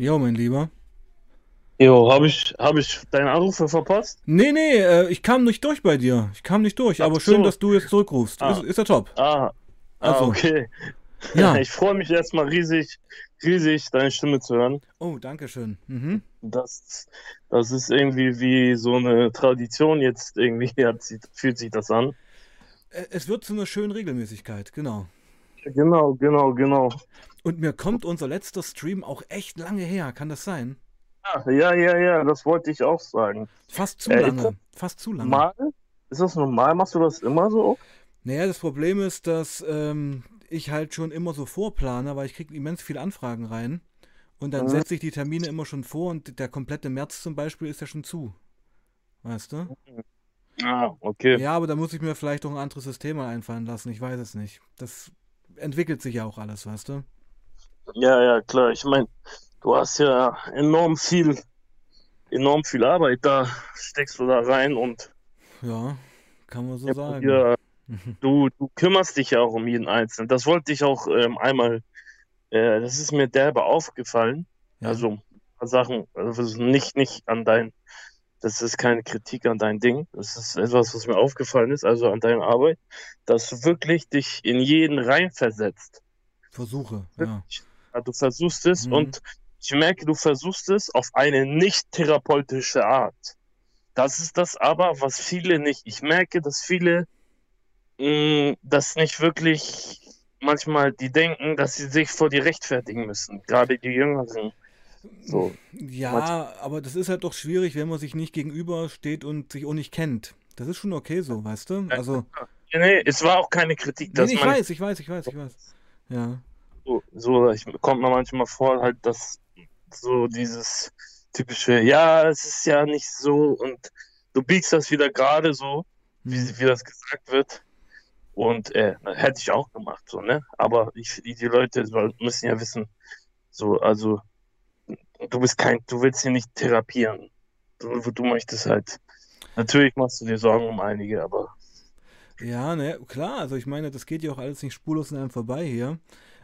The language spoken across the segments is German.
Jo, mein Lieber. Jo, habe ich, hab ich deine Anrufe verpasst? Nee, nee, äh, ich kam nicht durch bei dir. Ich kam nicht durch, Ach aber schön, so. dass du jetzt zurückrufst. Ah. Ist, ist ja top. Ah, ah Also. okay. Ja. Ich freue mich erstmal riesig, riesig, deine Stimme zu hören. Oh, danke schön. Mhm. Das, das ist irgendwie wie so eine Tradition jetzt irgendwie, hat, fühlt sich das an. Äh, Es wird zu einer schönen Regelmäßigkeit, genau. Genau, genau, genau. Und mir kommt unser letzter Stream auch echt lange her, kann das sein? Ja, ja, ja, ja, das wollte ich auch sagen. Fast zu Äh, lange. Fast zu lange. Normal? Ist das normal? Machst du das immer so? Naja, das Problem ist, dass ähm, ich halt schon immer so vorplane, weil ich kriege immens viele Anfragen rein. Und dann Mhm. setze ich die Termine immer schon vor und der komplette März zum Beispiel ist ja schon zu. Weißt du? Ah, okay. Ja, aber da muss ich mir vielleicht auch ein anderes System mal einfallen lassen. Ich weiß es nicht. Das entwickelt sich ja auch alles, weißt du? Ja, ja, klar. Ich meine, du hast ja enorm viel, enorm viel Arbeit da, steckst du da rein und Ja, kann man so ja, sagen. ja, du, du kümmerst dich ja auch um jeden Einzelnen. Das wollte ich auch ähm, einmal, äh, das ist mir derbe aufgefallen. Ja. Also ein paar Sachen, also nicht, nicht an dein, das ist keine Kritik an dein Ding. Das ist etwas, was mir aufgefallen ist, also an deine Arbeit, dass du wirklich dich in jeden reinversetzt. Versuche, ja. Ja, du versuchst es Mhm. und ich merke, du versuchst es auf eine nicht therapeutische Art. Das ist das aber, was viele nicht. Ich merke, dass viele mh, das nicht wirklich manchmal, die denken, dass sie sich vor dir rechtfertigen müssen. Gerade die Jüngeren. So. Ja, aber das ist halt doch schwierig, wenn man sich nicht gegenübersteht und sich auch nicht kennt. Das ist schon okay so, weißt du? Also, Nee, nee, es war auch keine Kritik, nee, ich weiß, ich weiß, ich weiß, ich weiß. Ja. So, so ich, kommt mir manchmal vor, halt, dass so dieses typische, ja, es ist ja nicht so und du biegst das wieder gerade so, wie, wie das gesagt wird. Und äh, hätte ich auch gemacht, so, ne? Aber ich, die, die Leute müssen ja wissen, so, also, du bist kein, du willst hier nicht therapieren. Du, du möchtest halt, natürlich machst du dir Sorgen um einige, aber Ja, ne, klar, also ich meine, das geht ja auch alles nicht spurlos an einem vorbei hier.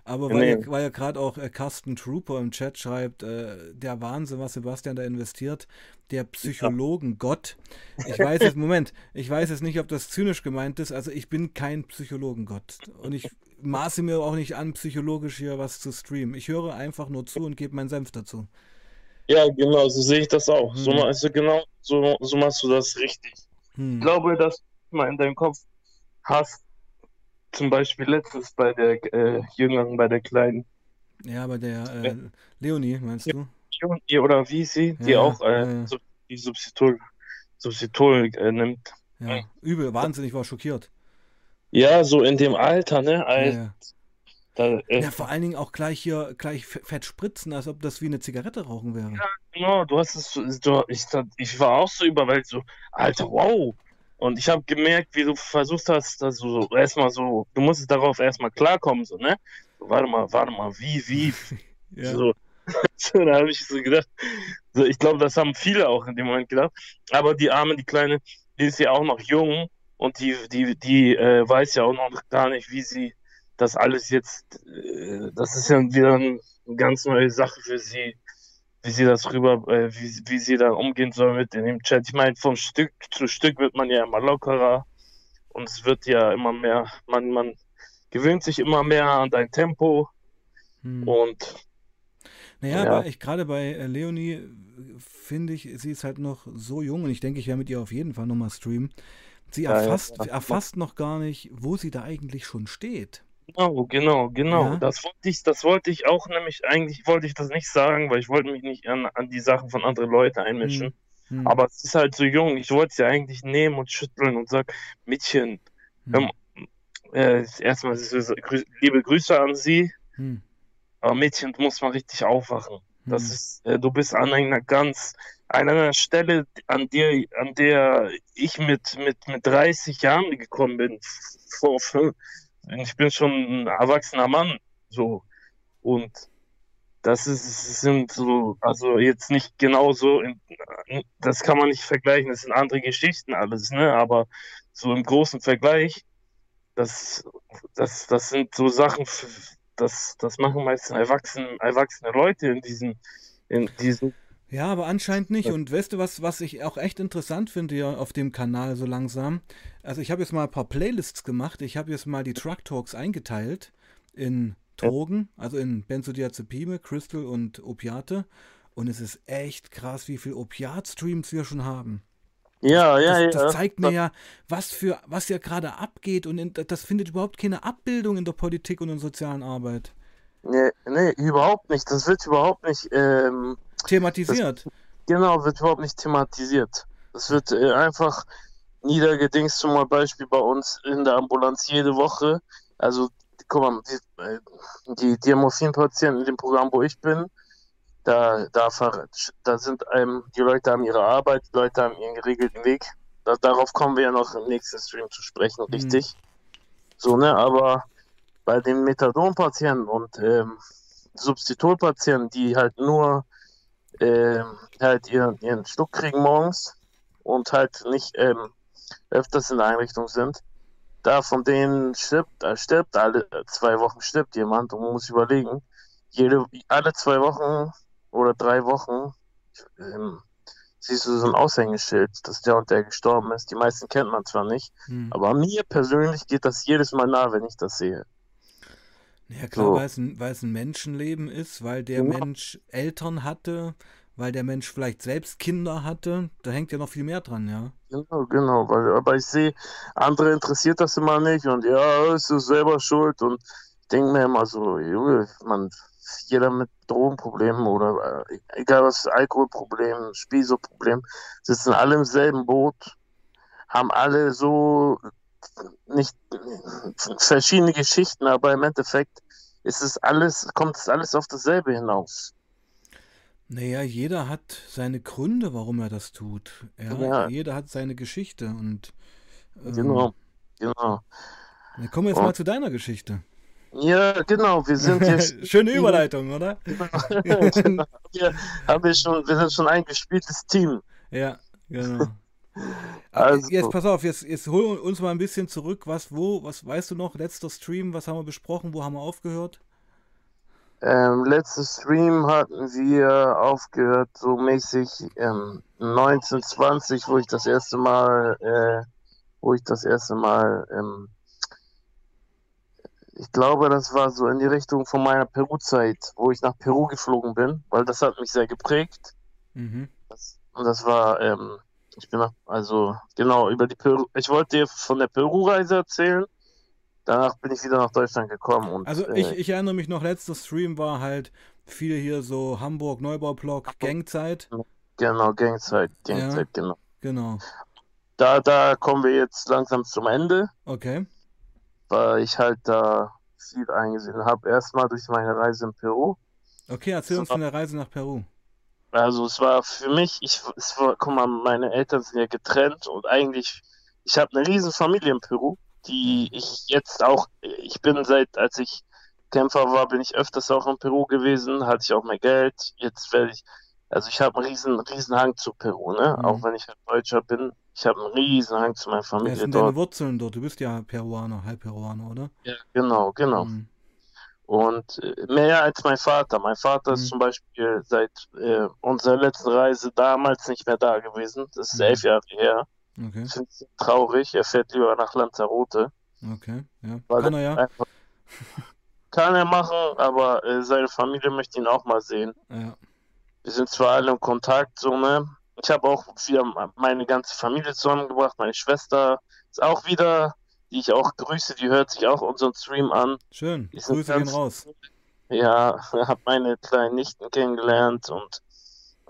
Aber weil Nee. ja, weil ja gerade auch äh, Carsten Trooper im Chat schreibt, äh, der Wahnsinn, was Sebastian da investiert, der Psychologengott. Ich weiß jetzt, Moment, ich weiß jetzt nicht, ob das zynisch gemeint ist. Also ich bin kein Psychologengott. Und ich maße mir auch nicht an, psychologisch hier was zu streamen. Ich höre einfach nur zu und gebe meinen Senf dazu. ja, genau, so sehe ich das auch. So Hm. machst du genau, so, so machst du das richtig. Hm. Ich glaube, dass du mal in deinem Kopf hast, zum Beispiel letztens bei der äh, Jüngeren, bei der kleinen Ja, bei der äh, Leonie, meinst du? Juni oder wie sie, die Ja, auch äh, ja, ja. Die Substitut, Substitut äh, nimmt. Ja, übel, wahnsinnig, war schockiert. Ja, so in dem Alter, ne? Ja, Al- ja. Da, äh, Ja, vor allen Dingen auch gleich hier, gleich fett spritzen, als ob das wie eine Zigarette rauchen wäre. Genau, du hast es, so- du, ich, ich war auch so überwältigt, so, Alter, wow. Und ich habe gemerkt, wie du versucht hast, dass du so erstmal so, du musstest darauf erstmal klarkommen, so, ne? So, warte mal, warte mal, wie, wie, Ja. so. so da habe ich so gedacht, so, ich glaube, das haben viele auch in dem Moment gedacht. Aber die Arme, die Kleine, die ist ja auch noch jung und die, die, die äh, weiß ja auch noch gar nicht, wie sie das alles jetzt, äh, das ist ja wieder eine ganz neue Sache für sie, wie sie das rüber, äh, wie, wie sie da umgehen soll mit in dem Chat. Ich meine, vom Stück zu Stück wird man ja immer lockerer und es wird ja immer mehr, man, man gewöhnt sich immer mehr an dein Tempo Hm. und Naja, Ja. aber ich gerade bei äh, Leonie äh, finde ich, sie ist halt noch so jung und ich denke, ich werde mit ihr auf jeden Fall nochmal streamen. Sie Ja, ja, erfasst, ja. erfasst noch gar nicht, wo sie da eigentlich schon steht. Genau, genau, genau. Ja. Das wollte ich, das wollte ich auch nämlich, eigentlich wollte ich das nicht sagen, weil ich wollte mich nicht an, an die Sachen von anderen Leuten einmischen. Hm. Aber es ist halt so jung. Ich wollte sie eigentlich nehmen und schütteln und sagen, Mädchen, Hm. äh, erstmal liebe Grüße an sie, Hm. aber Mädchen, du musst mal richtig aufwachen. Das Hm. ist, äh, du bist an einer ganz, an einer Stelle, an der, an der ich mit, mit, mit 30 Jahren gekommen bin. Vor, ich bin schon ein erwachsener Mann, so. Und das ist, sind so, also jetzt nicht genau so, das kann man nicht vergleichen, das sind andere Geschichten alles, ne? Aber so im großen Vergleich, das, das, das sind so Sachen, das, das machen meistens erwachsene, erwachsene Leute in diesem, in diesen. Ja, aber anscheinend nicht. Und weißt du, was, was ich auch echt interessant finde hier auf dem Kanal so langsam? Also ich habe jetzt mal ein paar Playlists gemacht. Ich habe jetzt mal die Truck Talks eingeteilt in Drogen, also in Benzodiazepine, Crystal und Opiate. Und es ist echt krass, wie viel Opiat-Streams wir schon haben. Ja, ja, das, ja. Das zeigt mir ja, was für was ja gerade abgeht und in, das findet überhaupt keine Abbildung in der Politik und in der sozialen Arbeit. Nee, nee, überhaupt nicht. Das wird überhaupt nicht ähm, thematisiert. Das, genau, wird überhaupt nicht thematisiert. Das wird äh, einfach niedergedingst, zum Beispiel bei uns in der Ambulanz jede Woche. Also, guck mal, die, äh, die, die Morphinpatienten in dem Programm, wo ich bin, da, da, da sind ähm, die Leute haben ihre Arbeit, die Leute haben ihren geregelten Weg. Da, darauf kommen wir ja noch im nächsten Stream zu sprechen, mhm. richtig? So, ne, aber bei den Methadon-Patienten und ähm, Substitutpatienten, die halt nur ähm, halt ihren, ihren Schluck kriegen morgens und halt nicht ähm, öfters in der Einrichtung sind, da von denen stirbt, äh, stirbt alle zwei Wochen stirbt jemand und man muss überlegen, jede, alle zwei Wochen oder drei Wochen ähm, siehst du so ein Aushängeschild, dass der und der gestorben ist. Die meisten kennt man zwar nicht, hm. aber mir persönlich geht das jedes Mal nah, wenn ich das sehe. Ja klar, so. weil, es ein, weil es ein Menschenleben ist, weil der ja. Mensch Eltern hatte, weil der Mensch vielleicht selbst Kinder hatte. Da hängt ja noch viel mehr dran, ja. Genau, genau. Weil, aber ich sehe, andere interessiert das immer nicht und ja, ist du selber schuld und ich denke mir immer so, Junge, man, jeder mit Drogenproblemen oder äh, egal was, Alkoholproblem, Spielsuchtproblem, sitzen alle im selben Boot, haben alle so nicht verschiedene Geschichten, aber im Endeffekt ist es alles, kommt es alles auf dasselbe hinaus. Naja, jeder hat seine Gründe, warum er das tut. Ja, ja. Jeder hat seine Geschichte und ähm, genau, genau. Dann kommen wir jetzt und, mal zu deiner Geschichte. Ja, genau, wir sind jetzt. Schöne Überleitung, oder? genau. wir, haben wir, schon, wir sind schon ein gespieltes Team. Ja, genau. Also, jetzt pass auf, jetzt, jetzt hol uns mal ein bisschen zurück. Was, wo, was weißt du noch? Letzter Stream, was haben wir besprochen? Wo haben wir aufgehört? Ähm, letzter Stream hatten wir aufgehört, so mäßig ähm, 1920, wo ich das erste Mal, äh, wo ich das erste Mal ähm, ich glaube, das war so in die Richtung von meiner Peru-Zeit, wo ich nach Peru geflogen bin, weil das hat mich sehr geprägt. Mhm. Das, und das war, ähm, ich bin nach, also genau über die Peru. Ich wollte dir von der Peru-Reise erzählen. Danach bin ich wieder nach Deutschland gekommen. Und, also ich, äh, ich erinnere mich noch, letzter Stream war halt viel hier so Hamburg, Neubaublock, Gangzeit. Genau, Gangzeit, Gangzeit, ja, genau. Genau. Da, da kommen wir jetzt langsam zum Ende. Okay weil ich halt da viel eingesehen habe. Erstmal durch meine Reise in Peru. Okay, erzähl uns von der Reise nach Peru. Also es war für mich, ich, es war, guck mal, meine Eltern sind ja getrennt und eigentlich, ich habe eine riesen Familie in Peru, die ich jetzt auch, ich bin seit, als ich Kämpfer war, bin ich öfters auch in Peru gewesen, hatte ich auch mehr Geld. Jetzt werde ich, also ich habe einen riesen, riesen Hang zu Peru, ne? Mhm. Auch wenn ich halt Deutscher bin. Ich habe einen riesen Hang zu meiner Familie. Wer sind dort. deine Wurzeln dort? Du bist ja Peruaner, halb Peruaner, oder? Ja, genau, genau. Mhm. Und äh, mehr als mein Vater. Mein Vater mhm. ist zum Beispiel seit äh, unserer letzten Reise damals nicht mehr da gewesen. Das ist mhm. elf Jahre her. Okay. Ich finde es traurig. Er fährt lieber nach Lanzarote. Okay, ja. Kann er ja. Einfach, kann er machen, aber äh, seine Familie möchte ihn auch mal sehen. Ja. Wir sind zwar alle in Kontakt, so, ne? Ich habe auch wieder meine ganze Familie zusammengebracht. Meine Schwester ist auch wieder, die ich auch grüße, die hört sich auch unseren Stream an. Schön, die Grüße gehen raus. Ja, habe meine kleinen Nichten kennengelernt und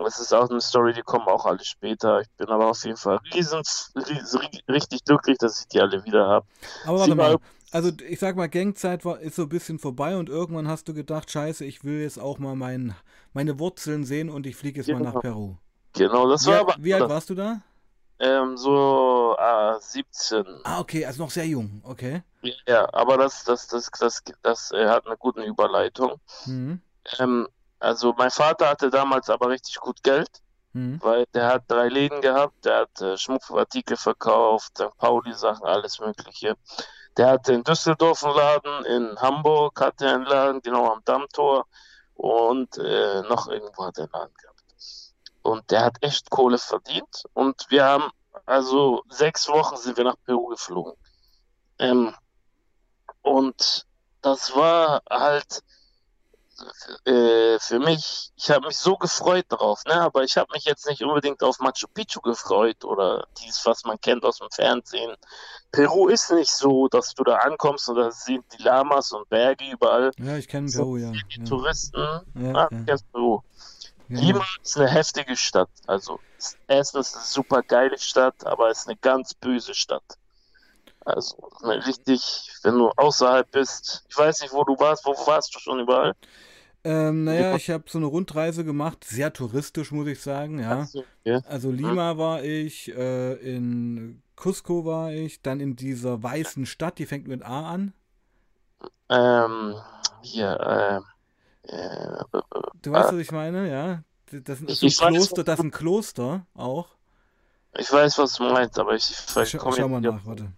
es ist auch eine Story, die kommen auch alle später. Ich bin aber auf jeden Fall riesen, riesen richtig glücklich, dass ich die alle wieder habe. Aber warte mal, also ich sag mal, Gangzeit war, ist so ein bisschen vorbei und irgendwann hast du gedacht, scheiße, ich will jetzt auch mal mein, meine Wurzeln sehen und ich fliege jetzt genau. mal nach Peru. Genau, das wie, war aber. Wie alt warst du da? Ähm, so äh, 17. Ah, okay, also noch sehr jung, okay. Ja, aber das, das, das, das, das, das äh, hat eine gute Überleitung. Mhm. Ähm, also mein Vater hatte damals aber richtig gut Geld, mhm. weil der hat drei Läden gehabt, der hat äh, Schmuckartikel verkauft, St. Pauli-Sachen, alles Mögliche. Der hatte in Düsseldorf einen Laden, in Hamburg hatte er einen Laden, genau am Dammtor. und äh, noch irgendwo hat er einen Laden gehabt. Und der hat echt Kohle verdient. Und wir haben, also sechs Wochen sind wir nach Peru geflogen. Ähm, und das war halt äh, für mich, ich habe mich so gefreut darauf, ne? aber ich habe mich jetzt nicht unbedingt auf Machu Picchu gefreut oder dies, was man kennt aus dem Fernsehen. Peru ist nicht so, dass du da ankommst und da sind die Lamas und Berge überall. Ja, ich kenne Peru, ja. Die ja. Touristen, Ja, ah, ja. Peru. Lima ist eine heftige Stadt. Also, erstens eine super geile Stadt, aber es ist eine ganz böse Stadt. Also, eine richtig, wenn du außerhalb bist, ich weiß nicht, wo du warst, wo warst du schon überall? Ähm, naja, ich habe so eine Rundreise gemacht, sehr touristisch, muss ich sagen, ja. Also Lima war ich, äh, in Cusco war ich, dann in dieser weißen Stadt, die fängt mit A an. Ähm, hier, äh, äh, Du weißt, was ich meine, ja? Das ist ein Kloster, das ist ein Kloster auch. ich weiß, was du meinst, aber ich Scha komme schau mal nach, warte.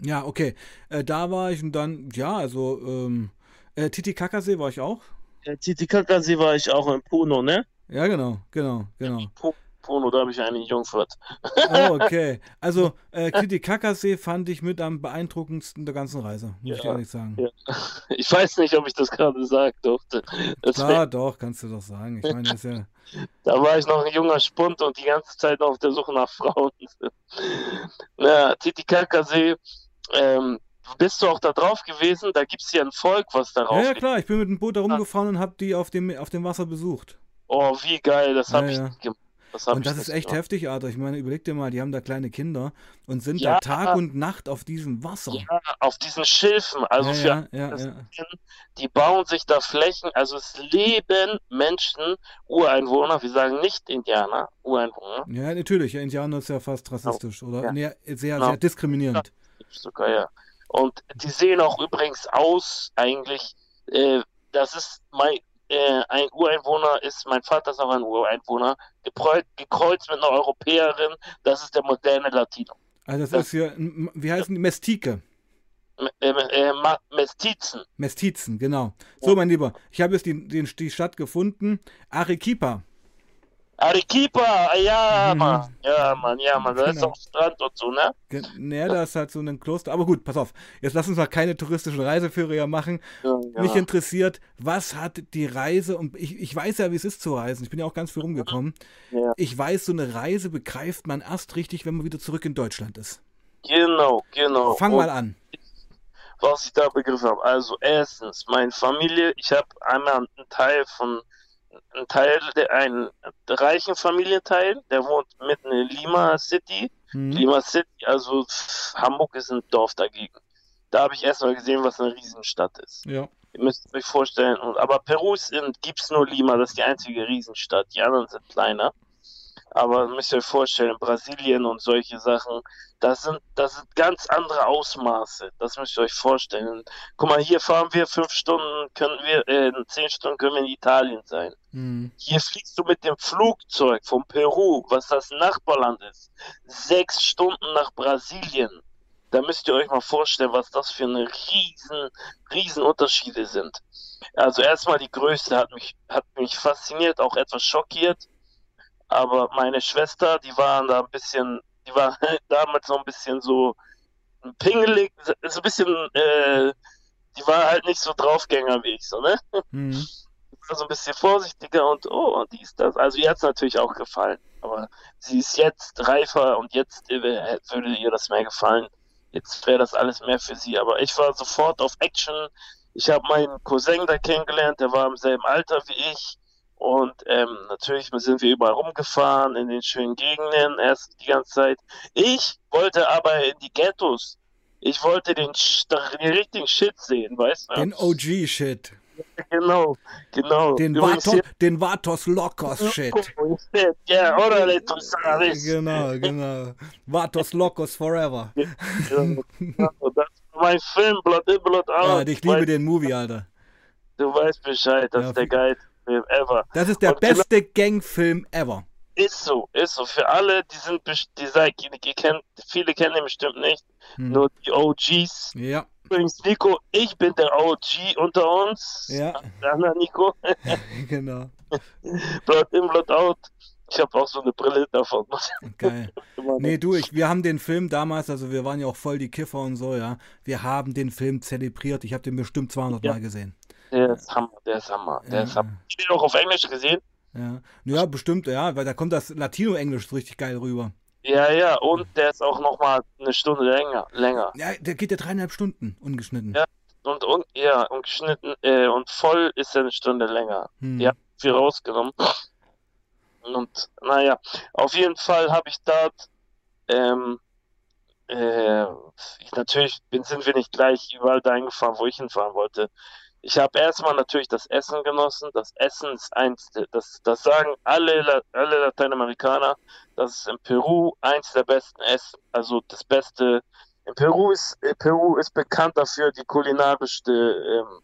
Ja, okay. Äh, da war ich und dann, ja, also, ähm, äh, Titicacasee war ich auch. Ja, Titicacasee war ich auch in Puno, ne? Ja, genau, genau, genau. Puno, da habe ich eine Jungfahrt. Oh, okay. Also, äh, Titicacasee fand ich mit am beeindruckendsten der ganzen Reise, muss ich Ja, ehrlich sagen. ja. Ich weiß nicht, ob ich das gerade sagen durfte. Das Klar, doch, kannst du doch sagen. Ich meine, das ja. Da war ich noch ein junger Spund und die ganze Zeit auf der Suche nach Frauen. Na, Titicacasee, ähm, bist du auch da drauf gewesen? Da gibt es ja ein Volk, was Ja, darauf ja, lebt. klar, ich bin mit dem Boot da rumgefahren und habe die auf dem, auf dem Wasser besucht. Oh, wie geil, das Ja, habe ich ja. nicht gemacht. Das Und das ist echt gemacht. heftig, Alter. Ich meine, überleg dir mal, die haben da kleine Kinder und sind Ja. da Tag und Nacht auf diesem Wasser. Ja, auf diesen Schilfen, also Ja, für ja, ja, ja. die bauen sich da Flächen, also es leben Menschen, Ureinwohner, wir sagen nicht Indianer, Ureinwohner, Ja, natürlich. Ja, Indianer ist ja fast rassistisch oder Ja. nee, sehr, Genau. sehr diskriminierend. sogar, ja. Und die sehen auch übrigens aus, eigentlich, äh, das ist mein, äh, ein Ureinwohner ist, mein Vater ist auch ein Ureinwohner, gekreuzt, gekreuzt mit einer Europäerin, das ist der moderne Latino. Also das Das- ist hier, ein- wie heißen die? Mestike. M- Äh, äh, Mestizen. Mestizen, genau. So, mein Lieber, ich habe jetzt die, den, die Stadt gefunden. Arequipa. Arequipa, ja, Mhm. Mann, ja, Mann, ja, Mann, da ist Genau. auch Strand und so, ne? Naja, da ist halt so ein Kloster. Aber gut, pass auf. Jetzt lass uns mal keine touristischen Reiseführer machen. Ja, Mich ja. interessiert, was hat die Reise, und ich, ich weiß ja, wie es ist zu reisen. Ich bin ja auch ganz viel rumgekommen. Ja. Ich weiß, so eine Reise begreift man erst richtig, wenn man wieder zurück in Deutschland ist. Genau, genau. Fang Und mal an. was ich da begriffen habe. Also erstens, meine Familie, ich habe einmal einen Teil von, einen Teil, der, einen reichen Familienteil, der wohnt mitten in Lima City. Hm. Lima City, also Hamburg ist ein Dorf dagegen. Da habe ich erstmal gesehen, was eine Riesenstadt ist. Ja. Ihr müsst euch vorstellen, aber Peru gibt es nur Lima, das ist die einzige Riesenstadt. Die anderen sind kleiner. Aber müsst ihr euch vorstellen, Brasilien und solche Sachen, das sind, das sind ganz andere Ausmaße. Das müsst ihr euch vorstellen. Guck mal, hier fahren wir fünf Stunden, können wir, äh, in zehn Stunden können wir in Italien sein. Hm. Hier fliegst du mit dem Flugzeug von Peru, was das Nachbarland ist, sechs Stunden nach Brasilien. Da müsst ihr euch mal vorstellen, was das für eine riesen, riesen Unterschiede sind. Also erstmal die Größe hat mich, hat mich fasziniert, auch etwas schockiert. Aber meine Schwester, die waren da ein bisschen, die war damals noch ein bisschen so pingelig, so ein bisschen, äh, die war halt nicht so Draufgänger wie ich, so, ne? Hm. war so ein bisschen vorsichtiger und oh, und dies, das. Also ihr hat es natürlich auch gefallen. Aber sie ist jetzt reifer und jetzt würde ihr das mehr gefallen. Jetzt wäre das alles mehr für sie. Aber ich war sofort auf Action. Ich habe meinen Cousin da kennengelernt, der war im selben Alter wie ich. Und ähm, natürlich sind wir überall rumgefahren, in den schönen Gegenden, erst die ganze Zeit. Ich wollte aber in die Ghettos. Ich wollte den, den richtigen Shit sehen, weißt du? Den OG-Shit. Genau, genau. Den, Übrigens Vato, den Vatos Locos-Shit. hier- Ja, órale, tú sabes. Genau, genau. Vatos Locos Forever. Ja, genau, das ist mein Film, Blood in, Blood Ja, out. ich du, liebe den Movie, Alter. du weißt Bescheid, das Ja, ist der viel- geilste Film ever. Das ist der Und genau- beste Gangfilm ever. Ist so, ist so. Für alle, die sind, die, seid- die, die kennt, viele kennen ihn bestimmt nicht, Hm. nur die OGs. Ja, Übrigens, Nico, ich bin der OG unter uns. Ja. Anna, Nico. genau. Blood in, Blood out. Ich habe auch so eine Brille davon. Geil. Nee, du, ich, wir haben den Film damals, also wir waren ja auch voll die Kiffer und so, ja. Wir haben den Film zelebriert. Ich habe den bestimmt 200 Ja. Mal gesehen. Der ist Hammer, der ist Hammer, der Ja. ist Hammer. Ich den auch auf Englisch gesehen. Ja. ja, bestimmt, ja, weil da kommt das Latino-Englisch richtig geil rüber. Ja, ja, und der ist auch nochmal eine Stunde länger, länger. Ja, der geht ja dreieinhalb Stunden ungeschnitten. Ja. Und, und ja, und geschnitten, äh, und voll ist er eine Stunde länger. Hm. Ja. Viel rausgenommen. Und naja, auf jeden Fall habe ich dort, ähm, äh, ich, natürlich bin, sind wir nicht gleich überall dahin gefahren, wo ich hinfahren wollte. Ich habe erstmal natürlich das Essen genossen. Das Essen ist eins, das, das sagen alle, alle Lateinamerikaner, das ist in Peru eins der besten Essen, also das Beste. In Peru ist, Peru ist bekannt dafür, die kulinarischste, ähm,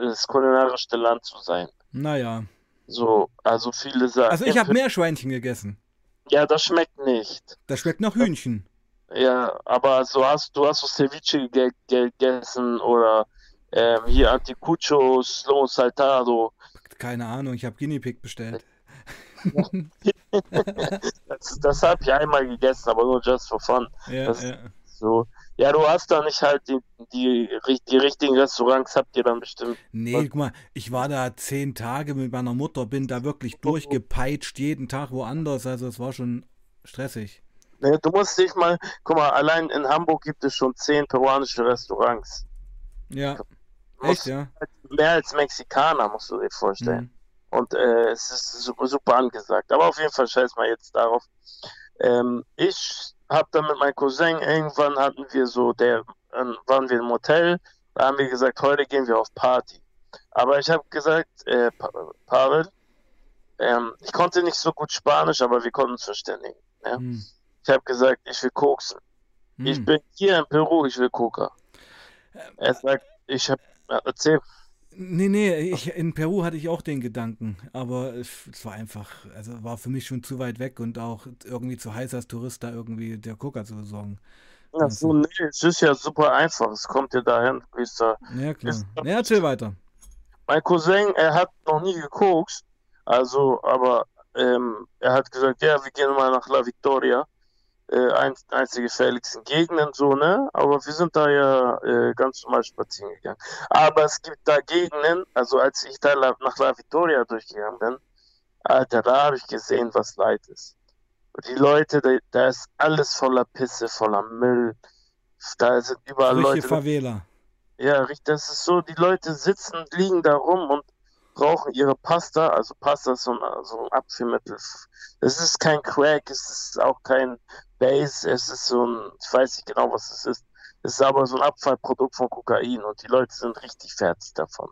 das kulinarischste Land zu sein. Naja. So, also viele sagen. Also ich habe Meerschweinchen gegessen. Ja, das schmeckt nicht. Das schmeckt nach Hühnchen. Ja, aber so hast du hast so Ceviche ge ge gegessen oder ähm, hier Anticucho, Slow Saltado. Keine Ahnung, ich habe Guinea Pig bestellt. Das, das habe ich einmal gegessen, aber nur just for fun. Ja, Das- ja. So, ja, du hast da nicht halt die, die, die richtigen Restaurants, habt ihr dann bestimmt. Nee, guck mal, ich war da zehn Tage mit meiner Mutter, bin da wirklich durchgepeitscht, jeden Tag woanders. Also es war schon stressig. Ne, du musst dich mal, guck mal, allein in Hamburg gibt es schon zehn peruanische Restaurants. Ja. Echt, ja? Mehr als Mexikaner, musst du dir vorstellen. Hm. Und äh, es ist super, super angesagt. Aber auf jeden Fall scheiß mal jetzt darauf. Ähm, ich habe dann mit meinem Cousin, irgendwann hatten wir so, der, ähm, waren wir im Hotel, da haben wir gesagt, heute gehen wir auf Party. Aber ich habe gesagt, äh, Pa- Pavel, ähm, ich konnte nicht so gut Spanisch, aber wir konnten uns verständigen. Ja? Hm. Ich habe gesagt, ich will koksen. Ich Hm. bin hier in Peru, ich will Coca. Er sagt, ich habe, erzähl. Nee, nee, ich, in Peru hatte ich auch den Gedanken, aber es es war einfach, also war für mich schon zu weit weg und auch irgendwie zu heiß als Tourist da irgendwie der Coca zu besorgen. Ja, so, nee, es ist ja super einfach. Es kommt ja dahin, wie es da Ja, klar. Ist- Ja, erzähl weiter. Mein Cousin, er hat noch nie gekokst, also, aber ähm, er hat gesagt, ja, wir gehen mal nach La Victoria, äh, ein, eins der gefährlichsten Gegenden, so, ne? Aber wir sind da ja äh, ganz normal spazieren gegangen. Aber es gibt da Gegenden, also als ich da nach La Victoria durchgegangen bin, Alter, da habe ich gesehen, was Leid ist. Die Leute, da, da ist alles voller Pisse, voller Müll. Da sind überall Richtige Leute. Favela. Ja, richtig, das ist so, die Leute sitzen, liegen da rum und rauchen ihre Pasta. Also Pasta ist so ein, so ein Abführmittel. Es ist kein Crack, es ist auch kein Base, es ist so ein, ich weiß nicht genau, was es ist. Es ist aber so ein Abfallprodukt von Kokain und die Leute sind richtig fertig davon.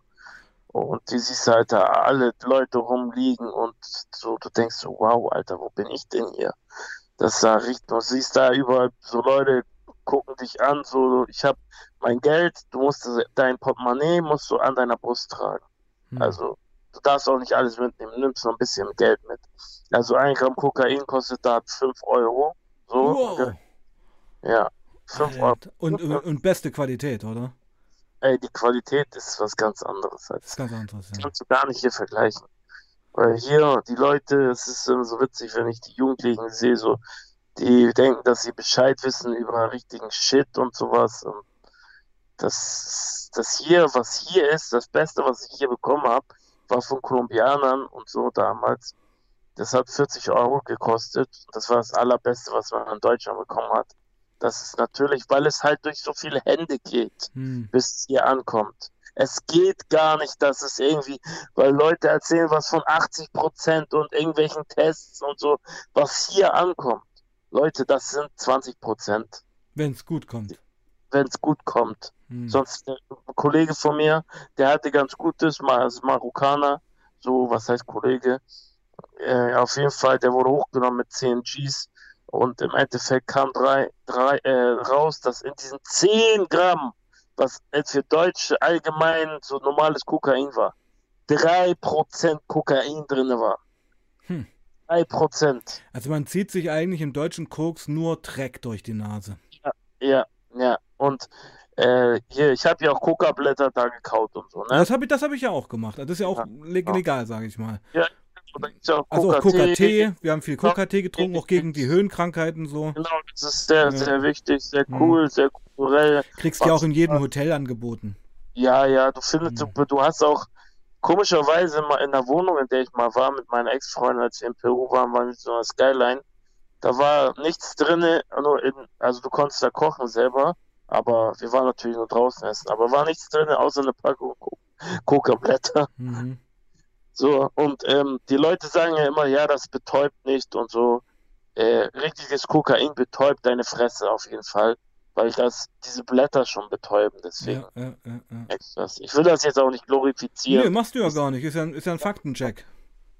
Und die siehst halt da alle Leute rumliegen und so, du denkst so, wow, Alter, wo bin ich denn hier? Das ist da richtig, du siehst da überall so Leute gucken dich an, so, ich habe mein Geld, du musst dein Portemonnaie musst du an deiner Brust tragen. Hm. Also du darfst auch nicht alles mitnehmen, nimmst noch ein bisschen Geld mit. Also ein Gramm Kokain kostet da 5 Euro. So, Wow. ja, 5 Euro. Und, und, beste Qualität, oder? Ey, die Qualität ist was ganz anderes. Das ist ganz anderes. Ja. kannst du gar nicht hier vergleichen. Weil hier, die Leute, es ist so witzig, wenn ich die Jugendlichen sehe, so, die denken, dass sie Bescheid wissen über richtigen Shit und sowas. Und das, das hier, was hier ist, das Beste, was ich hier bekommen habe, war von Kolumbianern und so damals. Das hat 40 Euro gekostet. Das war das Allerbeste, was man in Deutschland bekommen hat. Das ist natürlich, weil es halt durch so viele Hände geht Hm. bis es hier ankommt. Es geht gar nicht, dass es irgendwie, weil Leute erzählen was von 80 Prozent und irgendwelchen Tests und so, was hier ankommt. Leute, das sind 20 Prozent, Wenn es gut kommt. wenn es gut kommt. Hm. Sonst der Kollege von mir, der hatte ganz Gutes, mal ist Marokkaner, so, was heißt Kollege? Äh, auf jeden Fall, der wurde hochgenommen mit 10 Gs und im Endeffekt kam drei, drei, äh, raus, dass in diesen 10 Gramm, was für Deutsche allgemein so normales Kokain war, 3% Kokain drin war. Hm. 3%. Also man zieht sich eigentlich im deutschen Koks nur Dreck durch die Nase. Ja, ja. Und äh, hier, ich habe ja auch Coca-Blätter da gekaut und so, ne? Das habe ich, das hab ich ja auch gemacht. Das ist ja auch Ja. leg- legal, sage ich mal. Ja, und da gibt's ja auch Also auch Coca-Tee. Wir haben viel Coca-Tee getrunken, auch gegen die Höhenkrankheiten so. Genau, das ist sehr, Ja. sehr wichtig, sehr Mhm. cool, sehr kulturell. Kriegst du ja auch in jedem Hotel angeboten. Ja, ja, du findest, Mhm. du, du hast auch komischerweise mal in der Wohnung, in der ich mal war mit meiner Ex-Freundin, als wir in Peru waren, waren wir mit so einer Skyline. Da war nichts drinne, nur in, also du konntest da kochen selber, aber wir waren natürlich nur draußen essen, aber war nichts drinne, außer eine Packung Co- Coca-Blätter. Mhm. So, und ähm, die Leute sagen ja immer, ja, das betäubt nicht und so. Äh, richtiges Kokain betäubt deine Fresse auf jeden Fall, weil das diese Blätter schon betäuben, deswegen. Ja, ja, ja. Ich will das jetzt auch nicht Nee, glorifizieren. machst du ja gar nicht. Ist ja, ein- ist ein Faktencheck.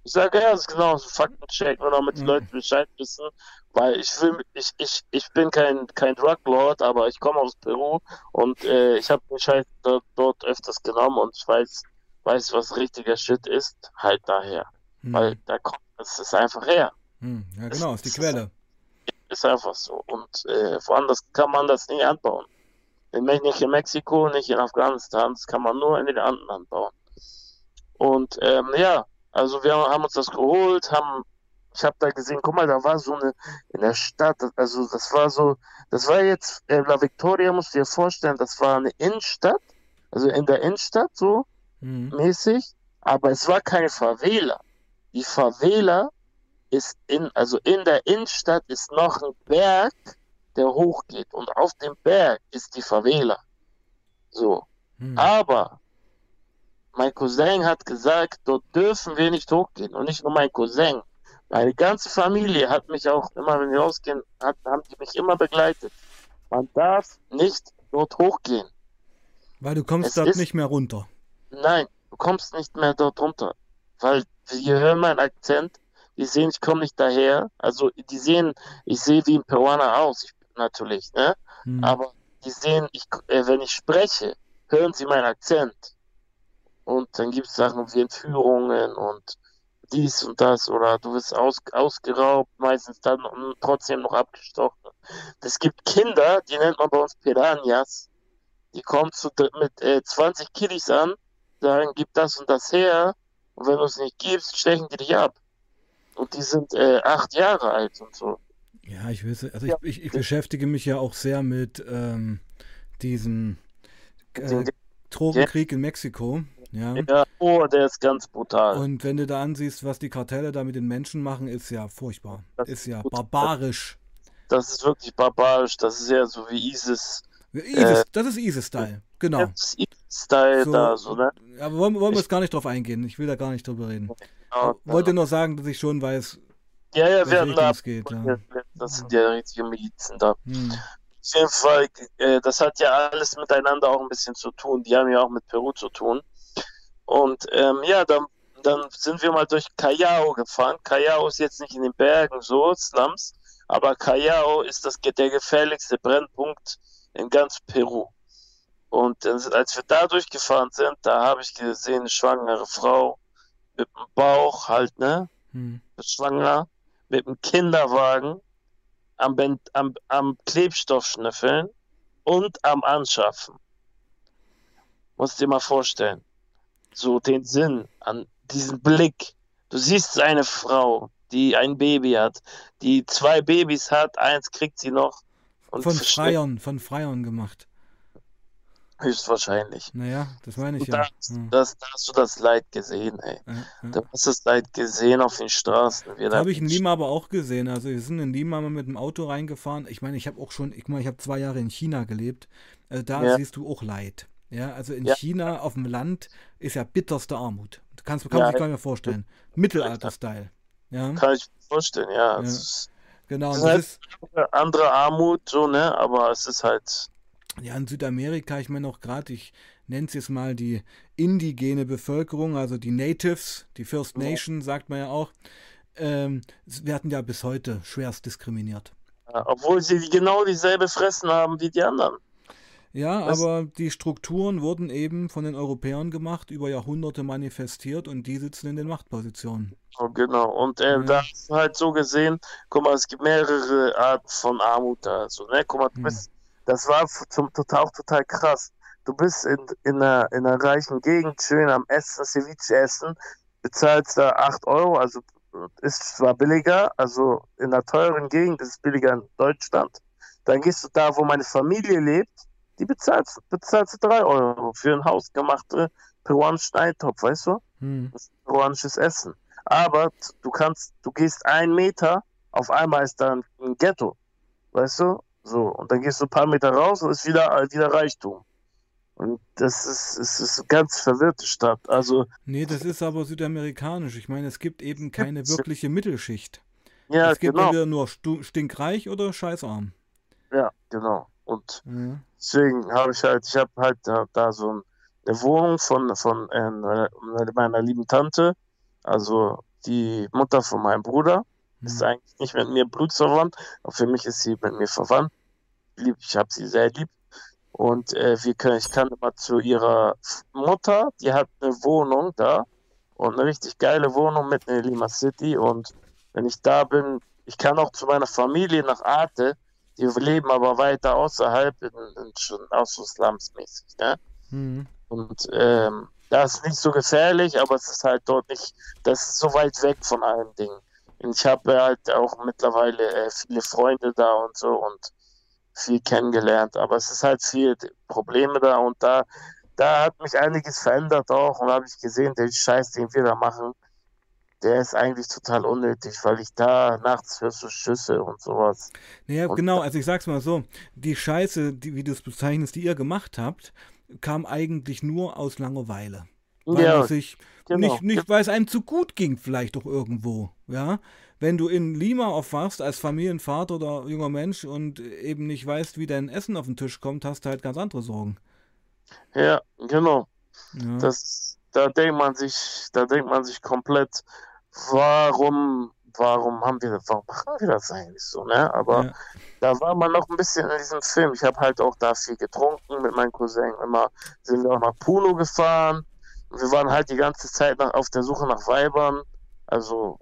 Ich sage, ja, das ist genau so ein Faktencheck, nur damit die. Leute Bescheid wissen, weil ich will, ich, ich, ich bin kein, kein Druglord, aber ich komme aus Peru und äh, ich habe mich halt dort, dort öfters genommen und ich weiß, weiß, was richtiger Shit ist, halt daher. Hm. Weil da kommt, es ist einfach her. Hm. Ja, genau, ist die Quelle. Ist einfach so. Und äh, woanders kann man das nicht anbauen. Nicht in Mexiko, nicht in Afghanistan, das kann man nur in den Anden anbauen. Und ähm, ja, also wir haben uns das geholt, haben, ich habe da gesehen, guck mal, da war so eine, in der Stadt, also das war so, das war jetzt, äh, La Victoria, musst du dir vorstellen, das war eine Innenstadt, also in der Innenstadt so, Hm. mäßig, aber es war keine Favela. Die Favela ist in, also in der Innenstadt ist noch ein Berg, der hochgeht und auf dem Berg ist die Favela. So. Hm. Aber mein Cousin hat gesagt, dort dürfen wir nicht hochgehen. Und nicht nur mein Cousin. Meine ganze Familie hat mich auch immer, wenn wir rausgehen, hat, haben die mich immer begleitet. Man darf nicht dort hochgehen. Weil du kommst es dort ist- nicht mehr runter. Nein, du kommst nicht mehr dort runter. Weil die hören meinen Akzent, die sehen, ich komme nicht daher. Also die sehen, ich sehe wie ein Peruaner aus, ich, natürlich, ne? Hm. Aber die sehen, ich, äh, wenn ich spreche, hören sie meinen Akzent. Und dann gibt es Sachen wie Entführungen und dies und das oder du wirst aus, ausgeraubt, meistens dann trotzdem noch abgestochen. Es gibt Kinder, die nennt man bei uns Piranhas, die kommen zu, mit äh, 20 Kiddies an, sagen, gib das und das her und wenn du es nicht gibst, stechen die dich ab. Und die sind äh, acht Jahre alt und so. Ja, ich weiß, also Ja. ich, ich, ich beschäftige mich ja auch sehr mit ähm, diesem äh, Drogenkrieg in Mexiko. Ja. Ja, oh, der ist ganz brutal. Und wenn du da ansiehst, was die Kartelle da mit den Menschen machen, ist ja furchtbar. Das Ist ja gut. barbarisch. Das ist wirklich barbarisch. Das ist ja so wie ISIS. ISIS, das ist ISIS-Style. Genau. Das ist ISIS-Style So, da, so, ne? Aber wollen, wollen wir jetzt gar nicht drauf eingehen. Ich will da gar nicht drüber reden. Genau, Wollte nur sagen, dass ich schon weiß, ja, ja, wir da. es geht. Ja. Das sind ja richtige Milizen da. Hm. Auf jeden Fall, äh, das hat ja alles miteinander auch ein bisschen zu tun. Die haben ja auch mit Peru zu tun. Und ähm, ja, dann, dann sind wir mal durch Callao gefahren. Callao ist jetzt nicht in den Bergen so, Slums, aber Callao ist das, der gefährlichste Brennpunkt in ganz Peru. Und als wir da durchgefahren sind, da habe ich gesehen, eine schwangere Frau mit dem Bauch halt, ne? Hm. schwanger mit einem Kinderwagen am, Ben- am, am Klebstoff schnüffeln und am Anschaffen. Musst dir mal vorstellen. So den Sinn an diesen Blick. Du siehst eine Frau, die ein Baby hat, die zwei Babys hat, eins kriegt sie noch und Von Freiern, von Freiern gemacht. Höchstwahrscheinlich. Naja, das meine ich Und ja. da, Hm. das, da hast du das Leid gesehen, ey. Ja, ja. Du hast das Leid gesehen auf den Straßen. Das da- habe ich in Lima aber auch gesehen. Also wir sind in Lima mal mit dem Auto reingefahren. Ich meine, ich habe auch schon, ich meine, ich habe zwei Jahre in China gelebt. Äh, da Ja. siehst du auch Leid. Ja, also in. China auf dem Land ist ja bitterste Armut. Du kannst, kann man Ja. gar nicht mehr vorstellen. Mittelalter-Style. Ja, Kann ich mir vorstellen, ja. Ist genau. Das Und das ist ist, andere Armut, so, ne? Aber es ist halt, ja, in Südamerika, ich meine auch gerade, ich nenne es jetzt mal die indigene Bevölkerung, also die Natives, die First. Nation, sagt man ja auch, ähm, werden ja bis heute schwerst diskriminiert. ja, obwohl sie genau dieselbe Fressen haben wie die anderen. Ja, Das- aber die Strukturen wurden eben von den Europäern gemacht, über Jahrhunderte manifestiert und die sitzen in den Machtpositionen. Oh, genau. Und äh, Ja. da du halt so gesehen, guck mal, es gibt mehrere Arten von Armut da. So, ne? Guck mal, du Hm. Das war zum, total, auch total krass. Du bist in, in, einer, in einer reichen Gegend, schön am Essen, Ceviche essen, bezahlst da 8 Euro, also ist zwar billiger, also in einer teuren Gegend ist es billiger in Deutschland. Dann gehst du da, wo meine Familie lebt, die bezahlst, bezahlst du 3 Euro für einen hausgemachten peruanischen Eintopf, weißt du? Hm. Das ist peruanisches Essen. Aber du kannst, du gehst einen Meter, auf einmal ist da ein Ghetto, weißt du? So, und dann gehst du ein paar Meter raus und ist wieder, wieder Reichtum. Und das ist, es ist eine ganz verwirrte Stadt. Also, nee, das ist aber südamerikanisch. Ich meine, es gibt eben keine wirkliche Mittelschicht. Ja, es gibt genau. entweder nur stinkreich oder scheißarm. Ja, genau. Und ja. deswegen habe ich halt, ich habe halt da, da, so eine Wohnung von, von äh, meiner lieben Tante, also die Mutter von meinem Bruder. Hm. Ist eigentlich nicht mit mir blutsverwandt, aber für mich ist sie mit mir verwandt. Ich habe sie sehr lieb. Und äh, wir können, ich kann immer zu ihrer Mutter, die hat eine Wohnung da und eine richtig geile Wohnung mitten in Lima City. Und wenn ich da bin, ich kann auch zu meiner Familie nach Arte, die leben aber weiter außerhalb, in, in, schon auch so slumsmäßig. Ne? Mhm. Und ähm, das ist nicht so gefährlich, aber es ist halt dort nicht, das ist so weit weg von allen Dingen. Und ich habe halt auch mittlerweile äh, viele Freunde da und so und viel kennengelernt, aber es ist halt viel Probleme da und da, da hat mich einiges verändert auch und habe ich gesehen, der Scheiß, den wir da machen, der ist eigentlich total unnötig, weil ich da nachts hörst du Schüsse und sowas. Naja, und genau, also ich sag's mal so, die Scheiße, die, wie du es bezeichnest, die ihr gemacht habt, kam eigentlich nur aus Langeweile. Weil ja, sich genau. nicht, nicht, weil es einem zu gut ging, vielleicht doch irgendwo, ja wenn du in Lima aufwachst als Familienvater oder junger Mensch und eben nicht weißt, wie dein Essen auf den Tisch kommt, hast du halt ganz andere Sorgen. Ja, genau. Ja. Das, da denkt man sich, da denkt man sich komplett, warum, warum haben wir, warum machen wir das eigentlich so, ne? Aber ja. da war man noch ein bisschen in diesem Film. Ich habe halt auch da viel getrunken mit meinem Cousin. Immer sind wir auch nach Puno gefahren. Wir waren halt die ganze Zeit nach, auf der Suche nach Weibern. Also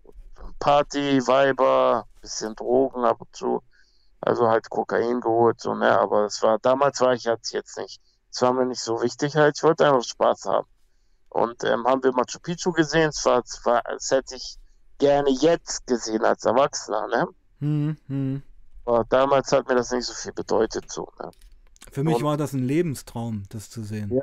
Party, Weiber, bisschen Drogen ab und zu. Also halt Kokain geholt, so, ne? Aber es war, damals war ich jetzt, jetzt nicht. Es war mir nicht so wichtig halt, ich wollte einfach Spaß haben. Und ähm, haben wir Machu Picchu gesehen, es war, es war, das hätte ich gerne jetzt gesehen als Erwachsener, ne? Hm, hm. Aber damals hat mir das nicht so viel bedeutet, so, ne? Für mich und, war das ein Lebenstraum, das zu sehen. Ja,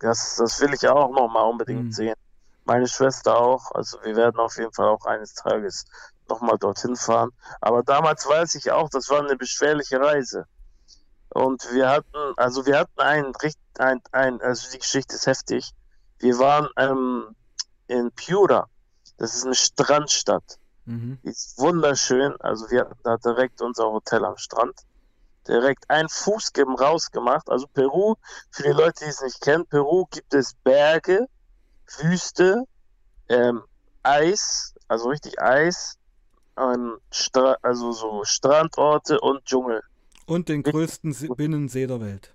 das, das will ich auch nochmal unbedingt hm. sehen meine Schwester auch. Also wir werden auf jeden Fall auch eines Tages nochmal dorthin fahren. Aber damals weiß ich auch, das war eine beschwerliche Reise. Und wir hatten, also wir hatten ein, ein, ein also die Geschichte ist heftig. Wir waren ähm, in Piura. Das ist eine Strandstadt. Mhm. Die ist wunderschön. Also wir hatten da direkt unser Hotel am Strand. Direkt ein Fuß rausgemacht. Also Peru, für die Leute, die es nicht kennen, Peru gibt es Berge, Wüste, ähm, Eis, also richtig Eis, ähm, also so Strandorte und Dschungel. Und den größten Binnensee der Welt.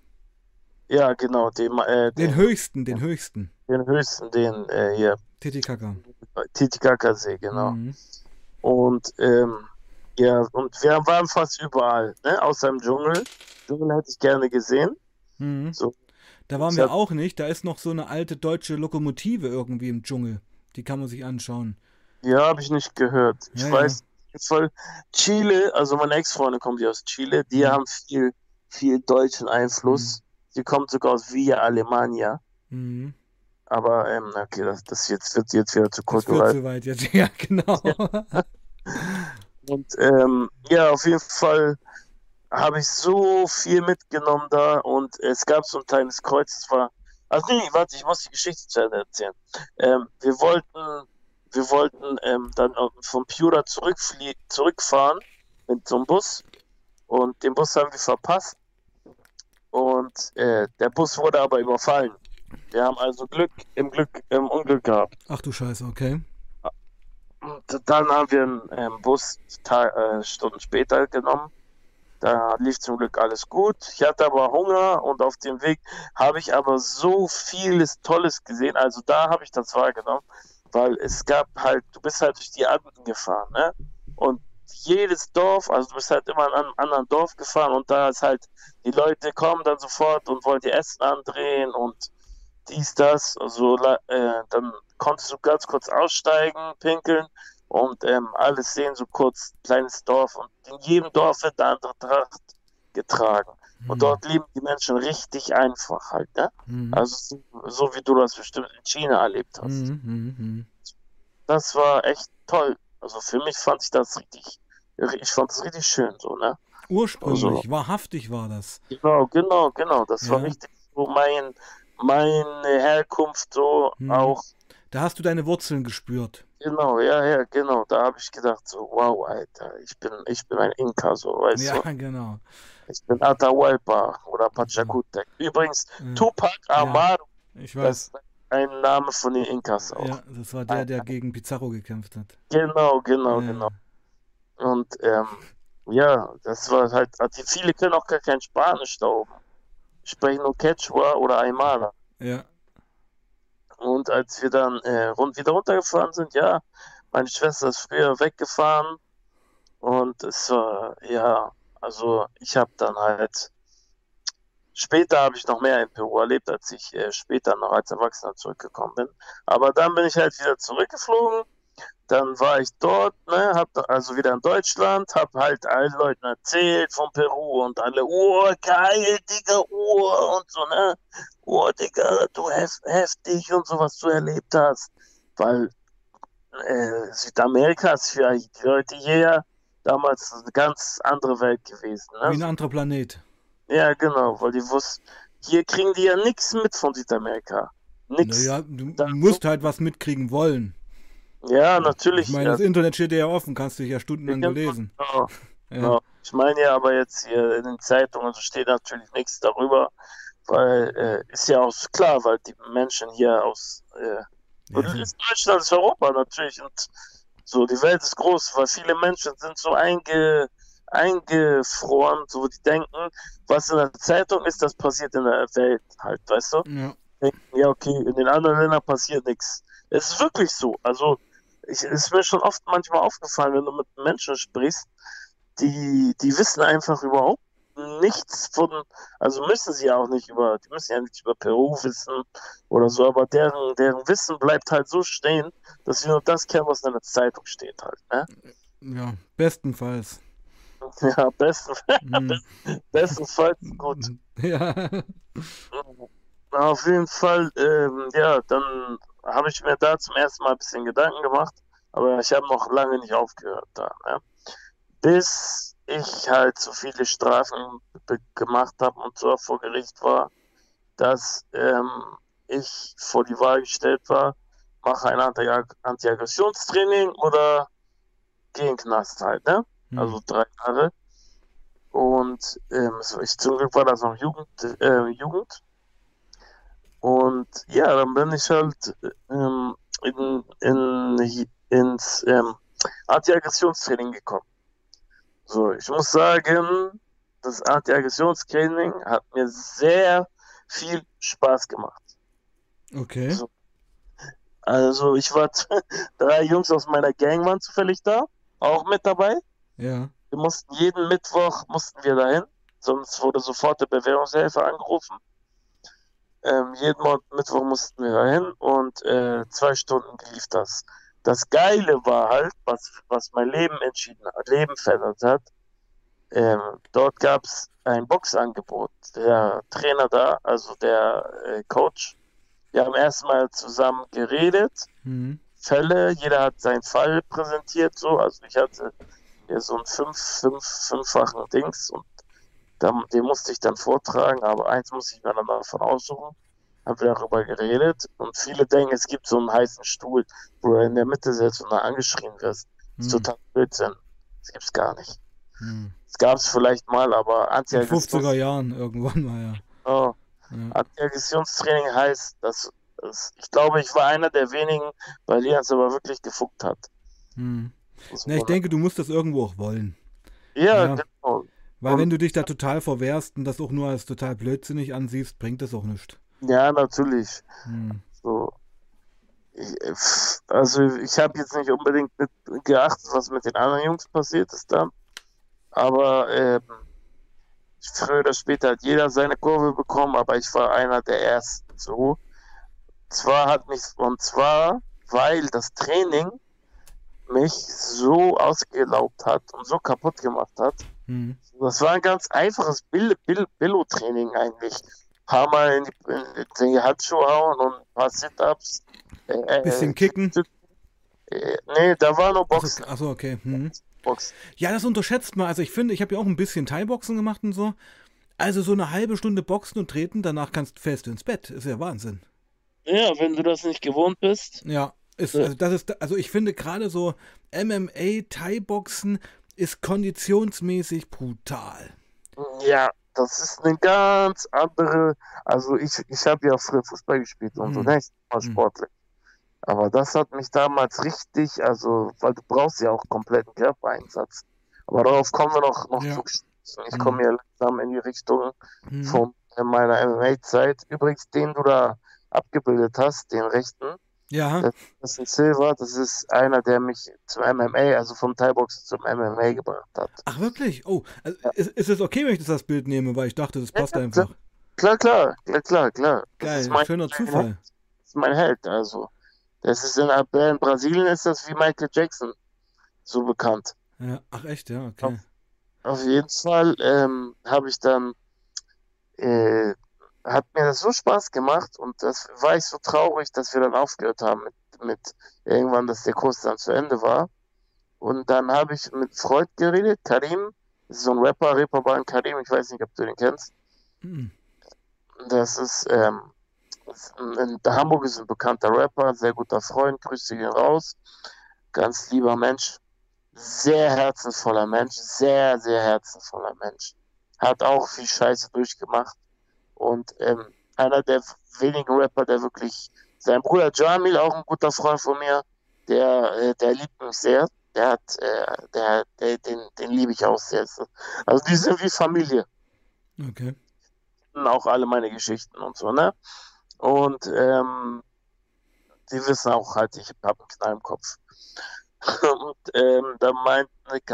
Ja, genau. Den, äh, den, den höchsten, den höchsten. Den höchsten, den äh, hier. Titicaca. Titicaca-See, genau. Mhm. Und ähm, ja, und wir waren fast überall, ne? außer im Dschungel. Dschungel hätte ich gerne gesehen. Mhm. So, da waren wir auch nicht. Da ist noch so eine alte deutsche Lokomotive irgendwie im Dschungel. Die kann man sich anschauen. Ja, habe ich nicht gehört. Ich ja, weiß, ja. voll Chile, also meine Ex-Freundin kommt ja aus Chile, die mhm. haben viel, viel deutschen Einfluss. Mhm. Sie kommt sogar aus Villa Alemania. Mhm. Aber, ähm, okay, das, das jetzt, wird jetzt wieder zu kurz. Das wird zu weit jetzt, ja, genau. Ja. Und ähm, ja, auf jeden Fall habe ich so viel mitgenommen da und es gab so ein kleines Kreuz, es war, also nee, warte, ich muss die Geschichte zu Ende erzählen. Ähm, wir wollten, wir wollten ähm, dann von Piura zurückfahren mit so einem Bus und den Bus haben wir verpasst und äh, der Bus wurde aber überfallen. Wir haben also Glück im Glück im Unglück gehabt. Ach du Scheiße, okay. Und dann haben wir einen ähm, Bus äh, Stunden später genommen da lief zum Glück alles gut. Ich hatte aber Hunger und auf dem Weg habe ich aber so vieles Tolles gesehen. Also da habe ich das wahrgenommen, weil es gab halt, du bist halt durch die Anden gefahren, ne? Und jedes Dorf, also du bist halt immer in einem anderen Dorf gefahren und da ist halt, die Leute kommen dann sofort und wollen dir Essen andrehen und dies, das. Also äh, dann konntest du ganz kurz aussteigen, pinkeln und ähm, alles sehen, so kurz, kleines Dorf und in jedem Dorf wird eine andere Tracht getragen. Mhm. Und dort leben die Menschen richtig einfach halt, ne? Mhm. Also so, so, wie du das bestimmt in China erlebt hast. Mhm. mhm, mhm. Das war echt toll. Also für mich fand ich das richtig, ich fand das richtig schön so, ne? Ursprünglich, also, wahrhaftig war das. Genau, genau, genau. Das ja. war richtig so mein, meine Herkunft so mhm. auch. Da hast du deine Wurzeln gespürt. Genau, ja, ja, genau. Da habe ich gedacht, so, wow, Alter, ich bin, ich bin ein Inka, so, weißt ja, du? Ja, genau. Ich bin Atahualpa oder Pachacutec. Übrigens, ja. Tupac Amaru. Ich weiß. Ein Name von den Inkas auch. Ja, das war der, der gegen Pizarro gekämpft hat. Genau, genau, genau. Und ähm, ja, das war halt, also viele können auch gar kein Spanisch da oben. Sprechen nur Quechua oder Aymara. Ja. Und als wir dann äh, rund, wieder runtergefahren sind, ja, meine Schwester ist früher weggefahren und es war, ja, also ich habe dann halt, später habe ich noch mehr in Peru erlebt, als ich äh, später noch als Erwachsener zurückgekommen bin. Aber dann bin ich halt wieder zurückgeflogen dann war ich dort, ne, hab also wieder in Deutschland, hab halt allen Leuten erzählt von Peru und alle, oh, geil, Digga, oh, und so, ne, oh, Digga, du hef heftig und so, was du erlebt hast. Weil äh, Südamerika ist für die Leute hier damals eine ganz andere Welt gewesen. Ne? Wie ein anderer Planet. Ja, genau, weil die wussten, hier kriegen die ja nichts mit von Südamerika. Nix. Naja, du, du musst halt was mitkriegen wollen. Ja, natürlich. Ich meine, das Internet steht dir ja offen, kannst du dich ja stundenlang belesen. Genau, ja. genau. Ich meine ja aber jetzt hier in den Zeitungen steht natürlich nichts darüber, weil äh, ist ja auch klar, weil die Menschen hier aus äh, ja. ist Deutschland ist Europa natürlich und so die Welt ist groß, weil viele Menschen sind so einge, eingefroren, so die denken, was in der Zeitung ist, das passiert in der Welt halt, weißt du? Ja. Ja, okay, in den anderen Ländern passiert nichts. Es ist wirklich so. Also ich, ist mir schon oft manchmal aufgefallen, wenn du mit Menschen sprichst, die, die wissen einfach überhaupt nichts von, also müssen sie auch nicht über, die müssen ja nicht über Peru wissen oder so, aber deren, deren Wissen bleibt halt so stehen, dass sie nur das kennen, was in der Zeitung steht halt, ne? Ja, bestenfalls. Ja, besten, mhm. bestenfalls gut. Ja. Auf jeden Fall, ähm, ja, dann habe ich mir da zum ersten Mal ein bisschen Gedanken gemacht, aber ich habe noch lange nicht aufgehört da. Ne? Bis ich halt so viele Strafen gemacht habe und so vor Gericht war, dass ähm, ich vor die Wahl gestellt war, mache ein Anti-Aggressionstraining oder gehe in den Knast halt, ne? Mhm. Also drei Jahre. Und ähm, ich zum Glück war das noch Jugend, äh, Jugend und ja, dann bin ich halt ähm, in, in, ins ähm, Anti-Aggressionstraining gekommen. So, ich muss sagen, das Anti-Aggressionstraining hat mir sehr viel Spaß gemacht. Okay. So. Also ich war drei Jungs aus meiner Gang waren zufällig da, auch mit dabei. Ja. Wir mussten jeden Mittwoch mussten wir dahin, sonst wurde sofort der Bewährungshelfer angerufen. Ähm, jeden Mittwoch mussten wir dahin und äh, zwei Stunden lief das. Das Geile war halt, was, was mein Leben entschieden hat, Leben verändert hat. Ähm, dort gab es ein Boxangebot. Der Trainer da, also der äh, Coach, wir haben erstmal zusammen geredet, mhm. Fälle, jeder hat seinen Fall präsentiert, so. Also ich hatte hier so einen fünf, fünf, fünffachen Dings und den musste ich dann vortragen, aber eins muss ich mir dann davon aussuchen. Haben wir darüber geredet und viele denken, es gibt so einen heißen Stuhl, wo du in der Mitte sitzt und dann angeschrien wirst. Das ist hm. total Blödsinn. Das gibt's gar nicht. Hm. Das gab es vielleicht mal, aber anti In 50er Jahren irgendwann mal, ja. Oh. ja. Anti-Aggressionstraining heißt, dass, dass, ich glaube, ich war einer der wenigen, bei denen es aber wirklich gefuckt hat. Hm. Na, ich denke, du musst das irgendwo auch wollen. Ja, ja. genau. Weil und, wenn du dich da total verwehrst und das auch nur als total blödsinnig ansiehst, bringt das auch nichts. Ja, natürlich. Hm. So. ich, also ich habe jetzt nicht unbedingt mit geachtet, was mit den anderen Jungs passiert ist da. Aber ähm, früher oder später hat jeder seine Kurve bekommen, aber ich war einer der ersten so. Zwar hat mich, und zwar, weil das Training mich so ausgelaugt hat und so kaputt gemacht hat. Mhm. Das war ein ganz einfaches Billo-Training eigentlich. Ein paar Mal in die, in die Handschuhe hauen und ein paar Sit-Ups. Äh, Bisschen kicken. Äh, nee, da war nur Boxen. Achso, okay. Mhm. Boxen. Ja, das unterschätzt man. Also ich finde, ich habe ja auch ein bisschen Thai-Boxen gemacht und so. Also so eine halbe Stunde Boxen und treten, danach kannst fällst du ins Bett. Ist ja Wahnsinn. Ja, wenn du das nicht gewohnt bist. Ja, ist, also das ist, also ich finde gerade so MMA, Thai-Boxen ist konditionsmäßig brutal. Ja, das ist eine ganz andere. Also ich, ich habe ja früher Fußball gespielt und mhm. so, ne? Ich war mhm. sportlich. Aber das hat mich damals richtig, also, weil du brauchst ja auch kompletten Körpereinsatz. Aber darauf kommen wir noch, noch ja. zu. Ich komme ja langsam in die Richtung mhm. von meiner MMA-Zeit. Übrigens, den du da abgebildet hast, den rechten. Ja. Das, das ist ein Silver, das ist einer, der mich zum MMA, also vom Thai-Boxen zum MMA gebracht hat. Ach wirklich? Oh, also ja. ist, ist es okay, wenn ich das, Bild nehme, weil ich dachte, das passt ja, einfach. Klar, klar, klar, klar, klar. Geil, mein, schöner Zufall. Das ist mein Held, also. Das ist in, in Brasilien ist das wie Michael Jackson so bekannt. Ja, ach echt, ja, okay. Auf, auf jeden Fall ähm, habe ich dann äh, hat mir das so Spaß gemacht und das war ich so traurig, dass wir dann aufgehört haben mit, mit irgendwann, dass der Kurs dann zu Ende war. Und dann habe ich mit Freud geredet, Karim, das ist so ein Rapper, Reeperbahn Karim, ich weiß nicht, ob du den kennst. Mhm. Das ist, ähm, in Hamburg ist ein bekannter Rapper, sehr guter Freund, grüße ihn raus, ganz lieber Mensch, sehr herzensvoller Mensch, sehr, sehr herzensvoller Mensch. Hat auch viel Scheiße durchgemacht und ähm, einer der wenigen Rapper, der wirklich, sein Bruder Jamil, auch ein guter Freund von mir, der, äh, der liebt mich sehr. Der hat, äh, der, der, den, den liebe ich auch sehr. Also die sind wie Familie. Okay. Und auch alle meine Geschichten und so, ne? Und ähm, die wissen auch halt, ich habe einen Knall im Kopf. und ähm, da meinte,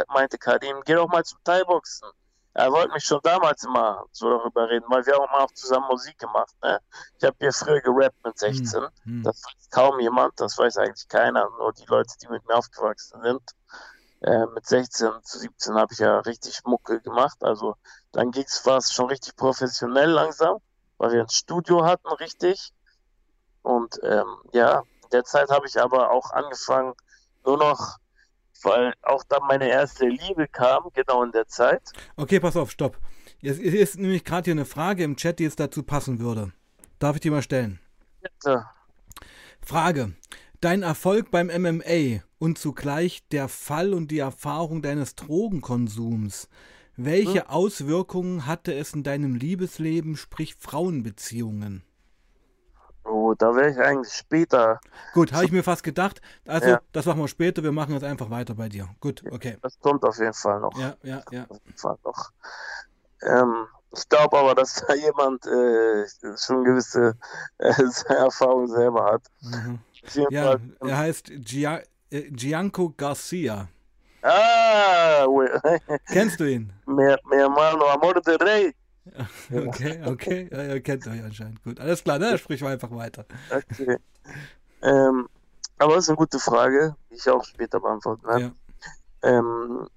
meinte Karim, geh doch mal zum Thai-Boxen er wollte mich schon damals immer so darüber reden, weil wir haben auch zusammen Musik gemacht. Ne? Ich habe hier früher gerappt mit 16. Hm, hm. Das weiß kaum jemand, das weiß eigentlich keiner, nur die Leute, die mit mir aufgewachsen sind. Äh, mit 16 zu 17 habe ich ja richtig Mucke gemacht. Also dann ging es schon richtig professionell langsam, weil wir ein Studio hatten, richtig. Und ähm, ja, in der Zeit habe ich aber auch angefangen, nur noch weil auch dann meine erste Liebe kam, genau in der Zeit. Okay, pass auf, stopp. Jetzt ist nämlich gerade hier eine Frage im Chat, die jetzt dazu passen würde. Darf ich die mal stellen? Bitte. Frage. Dein Erfolg beim MMA und zugleich der Fall und die Erfahrung deines Drogenkonsums. Welche hm? Auswirkungen hatte es in deinem Liebesleben, sprich Frauenbeziehungen? Oh, da wäre ich eigentlich später. Gut, habe ich mir fast gedacht. Also, ja. das machen wir später. Wir machen jetzt einfach weiter bei dir. Gut, okay. Das kommt auf jeden Fall noch. Ja, ja, ja. Auf jeden Fall noch. Ähm, ich glaube aber, dass da jemand äh, schon gewisse äh, Erfahrung selber hat. Mhm. Ja, Fall, er heißt Gia äh, Gianco Garcia. Ah, Kennst du ihn? Mi, mi hermano Amor de Rey. Okay, okay. Ja, ihr kennt euch anscheinend gut. Alles klar, ne? Sprich mal einfach weiter. Okay. Ähm, aber das ist eine gute Frage, die ich auch später beantworten werde. Ja. Ähm,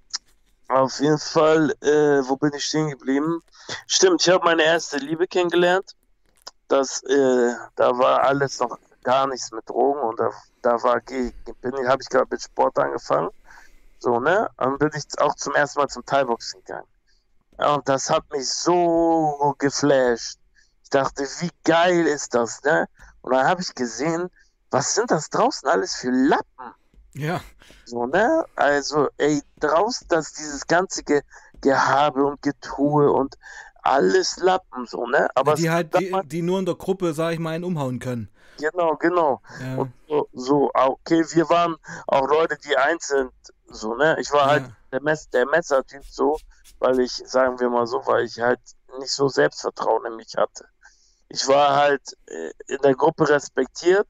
auf jeden Fall, äh, wo bin ich stehen geblieben? Stimmt, ich habe meine erste Liebe kennengelernt. Das, äh, da war alles noch gar nichts mit Drogen und da, da war, habe ich gerade mit Sport angefangen. So, ne? Und bin ich auch zum ersten Mal zum Thai-Boxen gegangen. Und das hat mich so geflasht. Ich dachte, wie geil ist das, ne? Und dann habe ich gesehen, was sind das draußen alles für Lappen? Ja. So, ne? Also, ey, draußen das dieses ganze Ge Gehabe und Getue und alles Lappen, so, ne? Aber die halt, die, die, nur in der Gruppe, sag ich mal, einen umhauen können. Genau, genau. Ja. Und so, so, okay, wir waren auch Leute, die einzeln, so, ne? Ich war ja. halt der, Mess der Messertyp so, weil ich, sagen wir mal so, weil ich halt nicht so Selbstvertrauen in mich hatte. Ich war halt äh, in der Gruppe respektiert,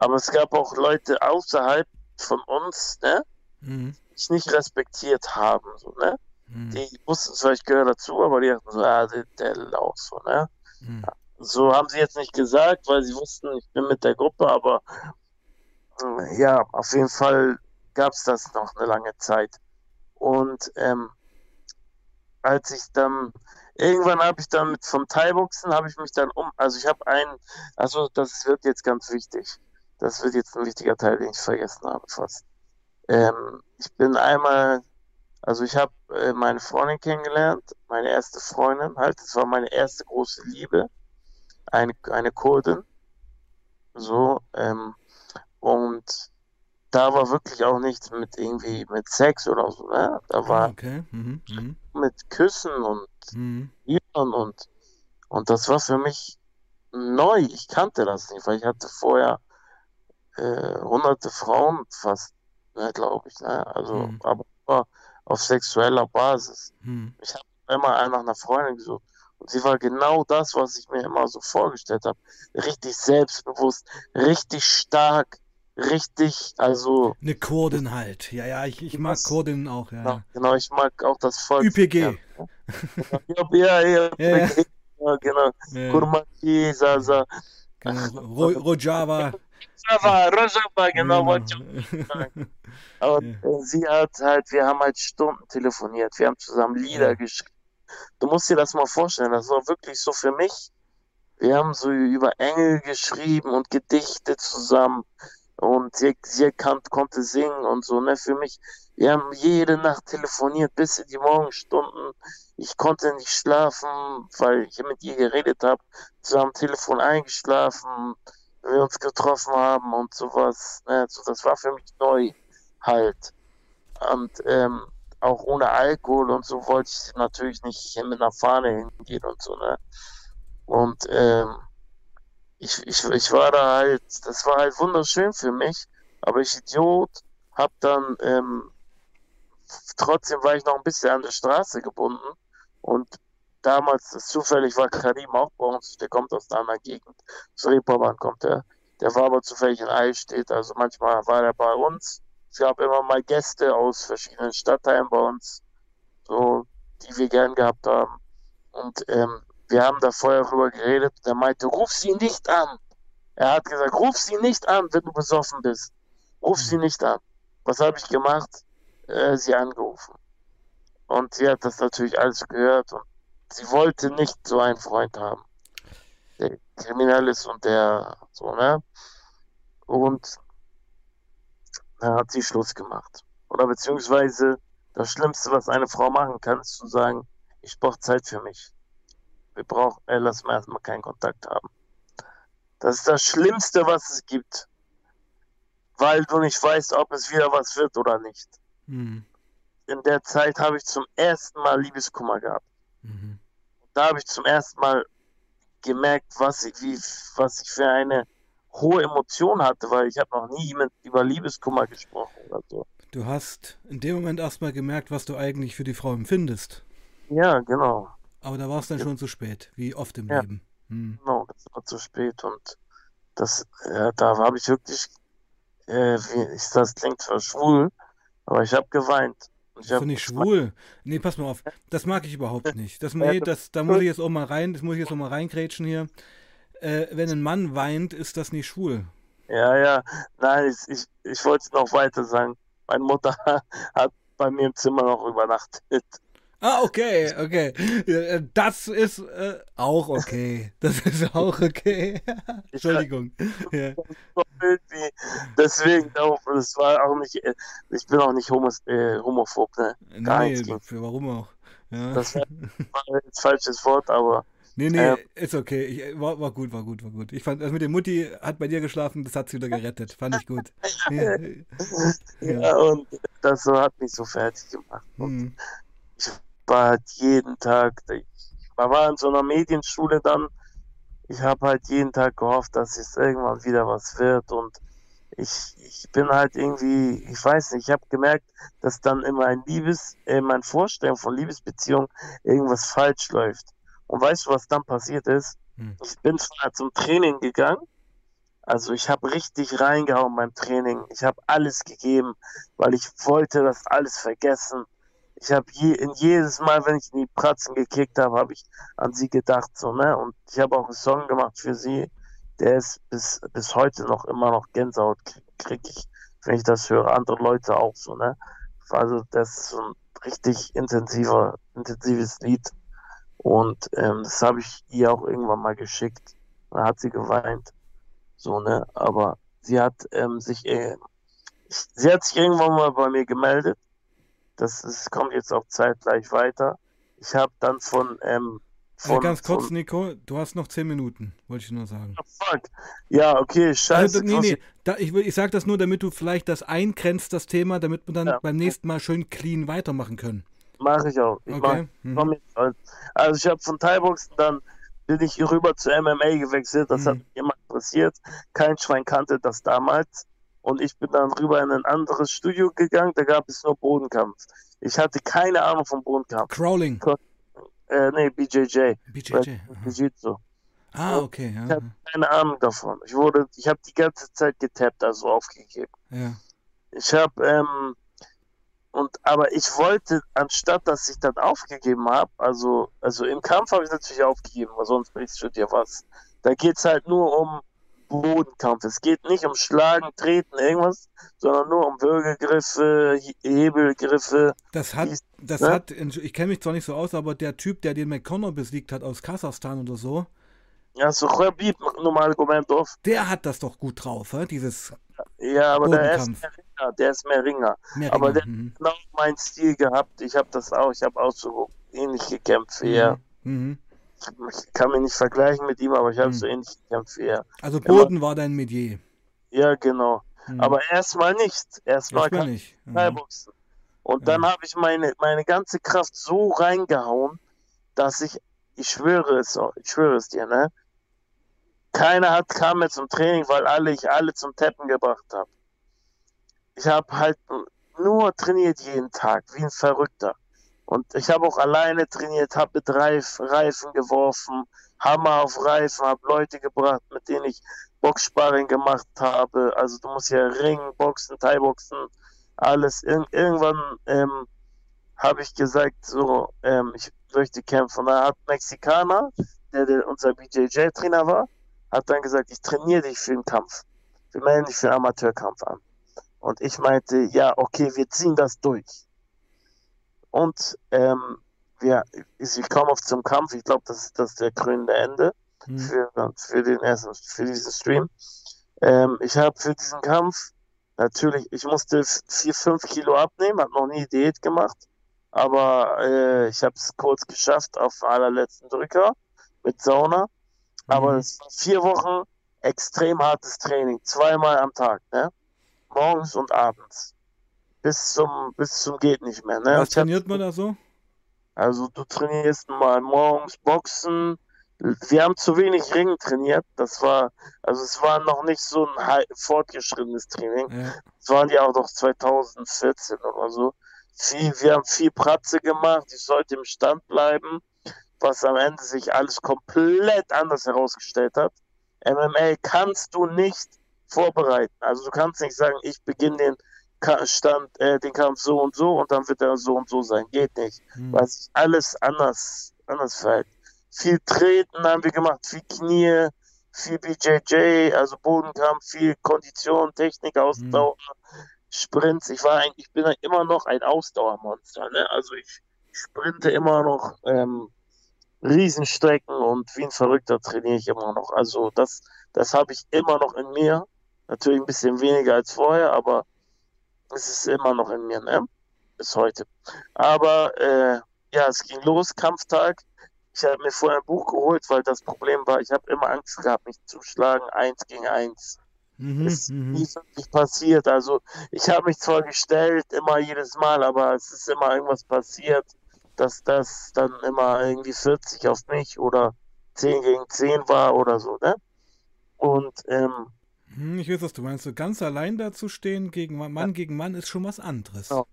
Aber es gab auch Leute außerhalb von uns, ne, Mhm. die mich nicht respektiert haben, so, ne. Mhm. Die wussten zwar, ich gehöre dazu, aber die dachten so, ah, der, der Lauch, so, ne. Mhm. So haben sie jetzt nicht gesagt, weil sie wussten, ich bin mit der Gruppe, aber äh, ja, auf jeden Fall gab es das noch eine lange Zeit. Und ähm, als ich dann, irgendwann habe ich dann mit vom Thai-Boxen, habe ich mich dann um, also ich habe einen, also das wird jetzt ganz wichtig. Das wird jetzt ein wichtiger Teil, den ich vergessen habe fast. Ähm, ich bin einmal, also ich habe äh, meine Freundin kennengelernt, meine erste Freundin halt, das war meine erste große Liebe, eine, eine Kurdin, so, ähm, und da war wirklich auch nichts mit irgendwie mit Sex oder so, ne? Da Ah, war okay. Mhm. Mhm. mit Küssen und Mhm. Und, und das war für mich neu. Ich kannte das nicht, weil ich hatte vorher äh, hunderte Frauen fast, ne, glaube ich, ne? Also, Mhm. aber auf sexueller Basis. Mhm. Ich habe immer nach einer Freundin gesucht und sie war genau das, was ich mir immer so vorgestellt habe. Richtig selbstbewusst, richtig stark, richtig, also Eine Kurdin halt. Ja, ja, ich, ich mag Was? Kurdinnen auch, ja. genau, ja. genau, ich mag auch das Volk. ÜPG. Ja, ja, ja, genau. Kurmaki, Sasa. genau. Ro Rojava. Rojava, Rojava, genau, Genau. wollte ich sagen. Aber Ja. äh, sie hat halt, wir haben halt Stunden telefoniert, wir haben zusammen Lieder Ja. geschrieben. Du musst dir das mal vorstellen, das war wirklich so für mich. Wir haben so über Engel geschrieben und Gedichte zusammen und sie, sie kann, konnte singen und so, ne, für mich. Wir haben jede Nacht telefoniert bis in die Morgenstunden. Ich konnte nicht schlafen, weil ich mit ihr geredet habe, zusammen am Telefon eingeschlafen, wir uns getroffen haben und sowas. Ne, so, das war für mich neu halt. Und ähm, auch ohne Alkohol und so wollte ich natürlich nicht mit einer Fahne hingehen und so, ne? Und ähm, ich, ich, ich war da halt, das war halt wunderschön für mich, aber ich Idiot hab dann, ähm, trotzdem war ich noch ein bisschen an der Straße gebunden und damals, das zufällig war Karim auch bei uns, der kommt aus einer anderen Gegend, aus Reeperbahn kommt er, der war aber zufällig in Eichstätt, also manchmal war er bei uns, es gab immer mal Gäste aus verschiedenen Stadtteilen bei uns, so, die wir gern gehabt haben und ähm, wir haben da vorher drüber geredet. Der meinte, ruf sie nicht an. Er hat gesagt, ruf sie nicht an, wenn du besoffen bist. Ruf sie nicht an. Was habe ich gemacht? Äh, sie angerufen. Und sie hat das natürlich alles gehört und sie wollte nicht so einen Freund haben, der kriminell ist und der so, ne? Und dann hat sie Schluss gemacht. Oder beziehungsweise das Schlimmste, was eine Frau machen kann, ist zu sagen, ich brauche Zeit für mich. Wir brauchen, äh, lass mal erstmal keinen Kontakt haben. Das ist das Schlimmste, was es gibt. Weil du nicht weißt, ob es wieder was wird oder nicht. Mhm. In der Zeit habe ich zum ersten Mal Liebeskummer gehabt. Mhm. Da habe ich zum ersten Mal gemerkt, was ich, wie, was ich für eine hohe Emotion hatte, weil ich habe noch nie mit, über Liebeskummer gesprochen oder so. Du hast in dem Moment erstmal gemerkt, was du eigentlich für die Frau empfindest. Ja, genau. Aber da war es dann schon zu spät, wie oft im Ja. Leben. Mhm. Genau, das war zu spät und das, äh, da habe ich wirklich, äh, wie ich, das klingt zwar schwul, aber ich habe geweint. Und ich Das ist doch nicht schwul. Nee, pass mal auf. Das mag ich überhaupt nicht. Das, Ja, nee, das, da muss ich jetzt auch mal rein, das muss ich jetzt auch mal reingrätschen hier. Äh, wenn ein Mann weint, ist das nicht schwul. Ja, ja, nein, ich, ich, ich wollte es noch weiter sagen. Meine Mutter hat bei mir im Zimmer noch übernachtet. Ah, okay, okay. Äh, Das ist äh, auch okay. Das ist auch okay. Entschuldigung. Ja. Deswegen, das war auch nicht, äh, ich bin auch nicht homos, äh, homophob, ne? Gar für warum auch? Ja. Das war, jetzt falsches Wort, aber Nee, nee, Ähm. ist okay. Ich, äh, war, war gut, war gut, war gut. Ich fand, also mit der Mutti hat bei dir geschlafen, das hat sie wieder gerettet. Fand ich gut. Ja. ja, und das hat mich so fertig gemacht. Und Hm. War halt jeden Tag, ich war in so einer Medienschule dann, ich habe halt jeden Tag gehofft, dass es irgendwann wieder was wird und ich, ich bin halt irgendwie, ich weiß nicht, ich habe gemerkt, dass dann in mein Liebes, in meinen Vorstellungen von Liebesbeziehungen irgendwas falsch läuft. Und weißt du, was dann passiert ist? Hm. Ich bin zwar zum Training gegangen, Also ich habe richtig reingehauen beim Training. Ich habe alles gegeben, weil ich wollte das alles vergessen. Ich habe je, in jedes Mal, wenn ich in die Pratzen gekickt habe, habe ich an sie gedacht, so, ne? Und ich habe auch einen Song gemacht für sie. Der ist bis, bis heute noch immer noch Gänsehaut krieg, ich, wenn ich das höre. Andere Leute auch so, ne? Also das ist so ein richtig intensiver, intensives Lied. Und ähm, das habe ich ihr auch irgendwann mal geschickt. Da hat sie geweint. So, ne? Aber sie hat ähm, sich, äh, sie hat sich irgendwann mal bei mir gemeldet. Das ist, kommt jetzt auch zeitgleich weiter. Ich habe dann von, ähm, von, ja, ganz kurz, von, Nico, du hast noch zehn Minuten, wollte ich nur sagen. Oh, fuck. Ja, okay, scheiße. Also, nee, nee, da, ich, ich sage das nur, damit du vielleicht das eingrenzt, das Thema, damit wir dann ja. beim nächsten Mal schön clean weitermachen können. Mache ich auch. Ich okay. Mach, mhm. Also ich habe von Thai-Boxen dann bin ich rüber zu MMA gewechselt. Das mhm. hat mich immer interessiert. Kein Schwein kannte das damals. Und ich bin dann rüber in ein anderes Studio gegangen. Da gab es nur Bodenkampf. Ich hatte keine Ahnung vom Bodenkampf. Crawling. Äh, nee, BJJ. BJJ. Jiu-Jitsu. Ah, okay. Ja. Ich hatte keine Ahnung davon. Ich wurde, ich habe die ganze Zeit getappt, also aufgegeben. Ja. Ich habe ähm, und aber ich wollte, anstatt dass ich dann aufgegeben habe, also, also im Kampf habe ich natürlich aufgegeben, weil sonst bringst du dir was. Da geht es halt nur um Bodenkampf. Es geht nicht um Schlagen, Treten, irgendwas, sondern nur um Würgegriffe, Hebelgriffe. Das hat, das ne? hat, ich kenne mich zwar nicht so aus, aber der Typ, der den McConnor besiegt hat aus Kasachstan oder so. Ja, so Khabib Nurmagomedov. Der hat das doch gut drauf, he? dieses Ja, aber der ist mehr Ringer, der ist mehr Ringer. Mehr aber Ringer. der mhm. hat genau meinen Stil gehabt. Ich habe das auch, ich habe auch so ähnlich gekämpft wie er. Mhm. Ich kann mich nicht vergleichen mit ihm, aber ich habe mhm. so ähnlich gekämpft wie er. Also Boden Immer, war dein Metier. Ja, genau. Mhm. Aber erstmal nicht. Erstmal kann ich Thai-Boxen. Und dann habe ich meine, meine ganze Kraft so reingehauen, dass ich, ich schwöre es, ich schwöre es dir, ne? Keiner hat, kam mehr zum Training, weil alle, ich alle zum Teppen gebracht habe. Ich habe halt nur trainiert jeden Tag, wie ein Verrückter. Und ich habe auch alleine trainiert, habe mit Reif, Reifen geworfen, Hammer auf Reifen, habe Leute gebracht, mit denen ich Boxsparring gemacht habe. Also du musst ja Ringen, Boxen, Thai-Boxen, alles. Ir irgendwann ähm, habe ich gesagt, so, ähm, ich möchte kämpfen. Da hat Mexikaner, der, der unser BJJ-Trainer war, hat dann gesagt, ich trainiere dich für den Kampf. Wir melden dich für den Amateurkampf an. Und ich meinte, ja, okay, wir ziehen das durch. Und ähm, wir, ich komme auf zum Kampf. Ich glaube, das ist das der krönende Ende mhm. für, für den ersten, für diesen Stream. Ähm, ich habe für diesen Kampf natürlich, ich musste vier, fünf Kilo abnehmen, habe noch nie Diät gemacht, aber äh, ich habe es kurz geschafft auf allerletzten Drücker mit Sauna. Aber mhm. es waren vier Wochen extrem hartes Training, zweimal am Tag, ne? Morgens und abends. Bis zum, bis zum geht nicht mehr. Ne? Was trainiert hab, man da so? Also du trainierst mal morgens Boxen. Wir haben zu wenig Ringen trainiert. Das war, also es war noch nicht so ein fortgeschrittenes Training. Ja. Es waren ja auch noch 2014 oder so. Viel, wir haben viel Pratze gemacht. Ich sollte im Stand bleiben was am Ende sich alles komplett anders herausgestellt hat. MMA kannst du nicht vorbereiten. Also du kannst nicht sagen, ich beginne den Stand, äh, den Kampf so und so und dann wird er so und so sein. Geht nicht. Mhm. Weil sich alles anders, anders verhält. Viel Treten haben wir gemacht, viel Knie, viel BJJ, also Bodenkampf, viel Kondition, Technik, Ausdauer, mhm. Sprints. Ich war eigentlich, ich bin immer noch ein Ausdauermonster. Ne? Also ich sprinte immer noch ähm, Riesenstrecken und wie ein Verrückter trainiere ich immer noch. Also das, das habe ich immer noch in mir. Natürlich ein bisschen weniger als vorher, aber es ist immer noch in mir, ne? Bis heute. Aber äh, ja, es ging los, Kampftag. Ich habe mir vorher ein Buch geholt, weil das Problem war, ich habe immer Angst gehabt, mich zu schlagen, eins gegen eins. Mhm, ist mhm. nie wirklich passiert. Also ich habe mich zwar gestellt, immer jedes Mal, aber es ist immer irgendwas passiert dass das dann immer irgendwie 40 auf mich oder 10 gegen 10 war oder so, ne? Und, ähm, hm, ich weiß, was du meinst. So ganz allein da zu stehen, gegen Mann ja. gegen Mann, ist schon was anderes. Genau,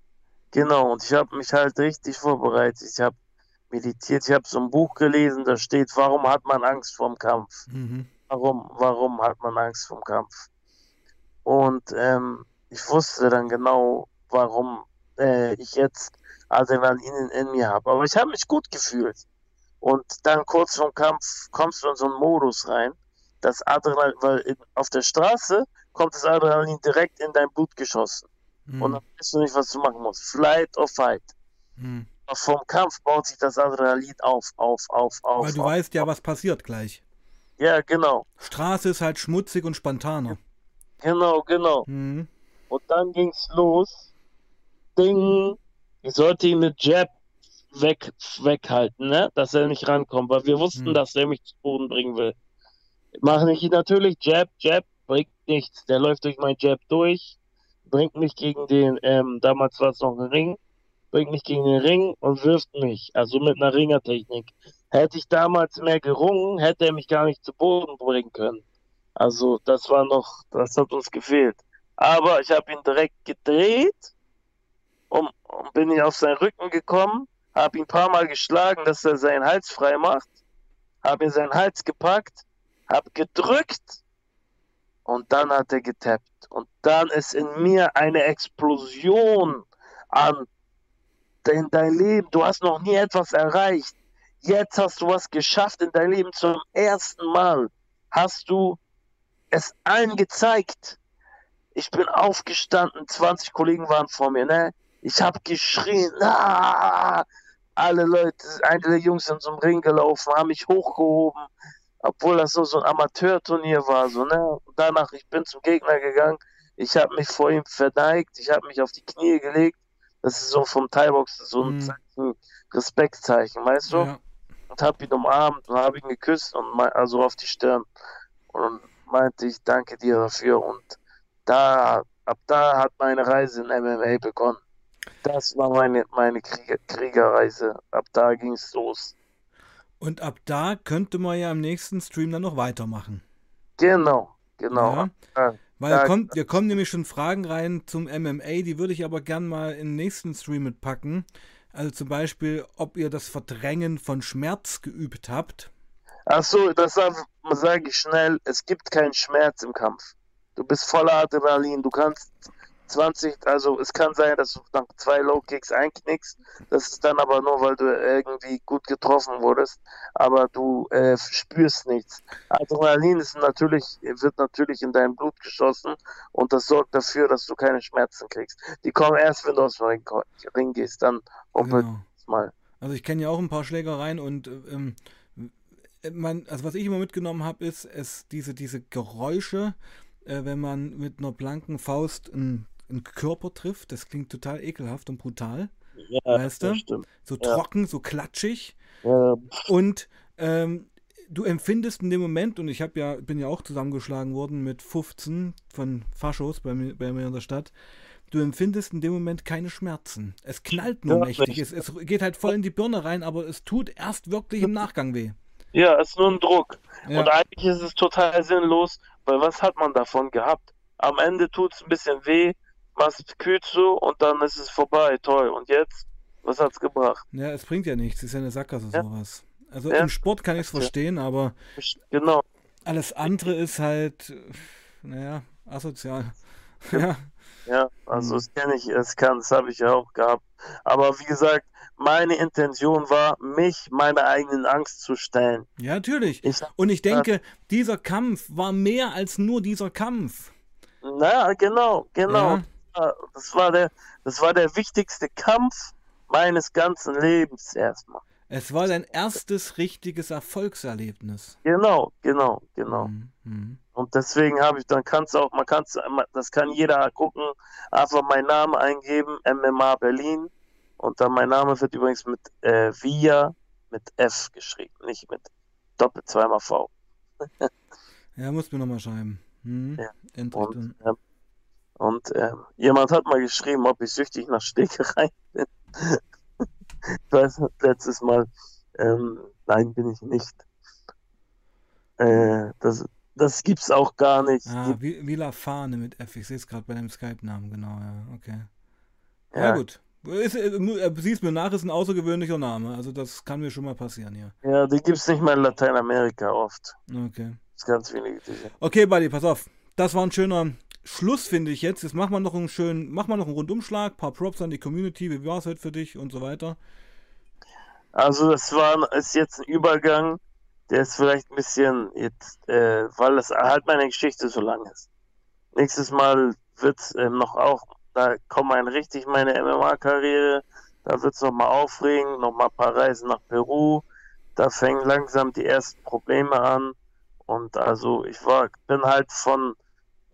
genau. und ich habe mich halt richtig vorbereitet. Ich habe meditiert, ich habe so ein Buch gelesen, da steht, warum hat man Angst vorm Kampf? Mhm. warum, warum hat man Angst vom Kampf? Und ähm, ich wusste dann genau, warum äh, ich jetzt Adrenalin in mir habe. Aber ich habe mich gut gefühlt. Und dann kurz vorm Kampf kommst du in so einen Modus rein, das Adrenalin, weil auf der Straße kommt das Adrenalin direkt in dein Blut geschossen. Hm. Und dann weißt du nicht, was du machen musst. Flight or fight. Hm. Aber vom Kampf baut sich das Adrenalin auf, auf, auf, auf. Weil du auf. weißt ja, was passiert gleich. Ja, genau. Straße ist halt schmutzig und spontaner. Genau, genau. Hm. Und dann ging's los. Ding. Ich sollte ihn mit Jab weg, weghalten, ne? Dass er nicht rankommt, weil wir wussten, Hm. dass er mich zu Boden bringen will. Mache ich natürlich Jab, Jab, bringt nichts. Der läuft durch mein Jab durch, bringt mich gegen den, ähm, damals war es noch ein Ring, bringt mich gegen den Ring und wirft mich. Also mit einer Ringertechnik. Hätte ich damals mehr gerungen, hätte er mich gar nicht zu Boden bringen können. Also das war noch, das hat uns gefehlt. Aber ich habe ihn direkt gedreht und, und bin ich auf seinen Rücken gekommen, habe ihn ein paar Mal geschlagen, dass er seinen Hals frei macht, habe ihn seinen Hals gepackt, habe gedrückt und dann hat er getappt. Und dann ist in mir eine Explosion an in dein Leben. Du hast noch nie etwas erreicht. Jetzt hast du was geschafft in deinem Leben. Zum ersten Mal hast du es allen gezeigt. Ich bin aufgestanden, 20 Kollegen waren vor mir, ne? Ich habe geschrien, ah! alle Leute, einige Jungs sind zum Ring gelaufen, haben mich hochgehoben, obwohl das nur so ein Amateurturnier war, so, ne? Und danach, ich bin zum Gegner gegangen, ich habe mich vor ihm verneigt, ich habe mich auf die Knie gelegt. Das ist so vom Thai-Box so ein Mhm. Zeichen, Respektzeichen, weißt du? Ja. und habe ihn umarmt und habe ihn geküsst und mei- also auf die Stirn und meinte ich danke dir dafür und da ab da hat meine Reise in MMA begonnen. Das war meine meine Krieger, Kriegerreise. Ab da ging es los. Und ab da könnte man ja im nächsten Stream dann noch weitermachen. Genau, genau. Ja. Ja. Weil Ja. kommt, wir kommen nämlich schon Fragen rein zum MMA, die würde ich aber gern mal in den nächsten Stream mitpacken. Also zum Beispiel, ob ihr das Verdrängen von Schmerz geübt habt. Ach so, das sage sag ich schnell. Es gibt keinen Schmerz im Kampf. Du bist voller Adrenalin. Du kannst 20, also es kann sein, dass du nach zwei Low Kicks einknickst. Das ist dann aber nur, weil du irgendwie gut getroffen wurdest. Aber du äh, spürst nichts. Adrenalin ist natürlich, wird natürlich in dein Blut geschossen und das sorgt dafür, dass du keine Schmerzen kriegst. Die kommen erst, wenn du aus dem Ring, Ring gehst. Dann rumpelt Genau. mal. Also ich kenne ja auch ein paar Schlägereien und ähm, man, also was ich immer mitgenommen habe, ist es diese, diese Geräusche, äh, wenn man mit einer blanken Faust einen, einen Körper trifft. Das klingt total ekelhaft und brutal. Ja, Weißt du? So Ja. trocken, so klatschig. Ja, Und ähm, du empfindest in dem Moment, und ich habe ja, bin ja auch zusammengeschlagen worden mit 15 von Faschos bei mir, bei mir in der Stadt, du empfindest in dem Moment keine Schmerzen. Es knallt nur Ja, mächtig. Es, es geht halt voll in die Birne rein, aber es tut erst wirklich im Nachgang weh. Ja, es ist nur ein Druck. Ja. Und eigentlich ist es total sinnlos, weil was hat man davon gehabt? Am Ende tut es ein bisschen weh, machst kühl zu und dann ist es vorbei. Toll. Und jetzt? Was hat's gebracht? Ja, es bringt ja nichts. Es ist ja eine Sackgasse Ja. sowas. Also Ja. im Sport kann ich es verstehen, aber Genau. alles andere ist halt, naja, asozial. Ja, Ja, also Mhm. das kenne ich, das kann, das habe ich ja auch gehabt. Aber wie gesagt, meine Intention war, mich meiner eigenen Angst zu stellen. ja, natürlich. Ich, Und ich denke, dieser Kampf war mehr als nur dieser Kampf. na, genau, genau. Ja. Das war der, das war der wichtigste Kampf meines ganzen Lebens erstmal. Es war dein erstes richtiges Erfolgserlebnis. Genau, genau, genau. Mhm. Mhm. Und deswegen habe ich, dann kannst du auch, man kann das kann jeder gucken, einfach meinen Namen eingeben, MMA Berlin. Und dann mein Name wird übrigens mit äh, Via mit F geschrieben, nicht mit Doppel zweimal V. Ja, muss mir nochmal schreiben. Mhm. Ja. Und, ähm, und ähm, jemand hat mal geschrieben, ob ich süchtig nach Schlägerei bin. ich weiß nicht, letztes Mal, ähm, nein, bin ich nicht. Äh, das, das gibt's auch gar nicht. Ah, Gibt- Vi- Villa Fahne mit F. Ich sehe es gerade bei deinem Skype-Namen, genau, ja, okay. Ja, ja, gut. Ist, äh, äh, sieh's mir nach, ist ein außergewöhnlicher Name. Also das kann mir schon mal passieren hier. ja, die gibt's nicht mal in Lateinamerika oft. Okay. ganz wenige. Okay, Buddy, pass auf. Das war ein schöner Schluss, finde ich jetzt. Jetzt machen wir noch einen schönen, machen wir noch einen Rundumschlag, paar Props an die Community. Wie war es heute für dich und so weiter? Also das war ist jetzt ein Übergang, der ist vielleicht ein bisschen jetzt, äh, weil das halt meine Geschichte so lang ist. Nächstes Mal wird es ähm, noch auch, da kommt ein richtig meine MMA-Karriere, da wird es nochmal aufregen, nochmal ein paar Reisen nach Peru, da fängen langsam die ersten Probleme an. Und also ich war, bin halt von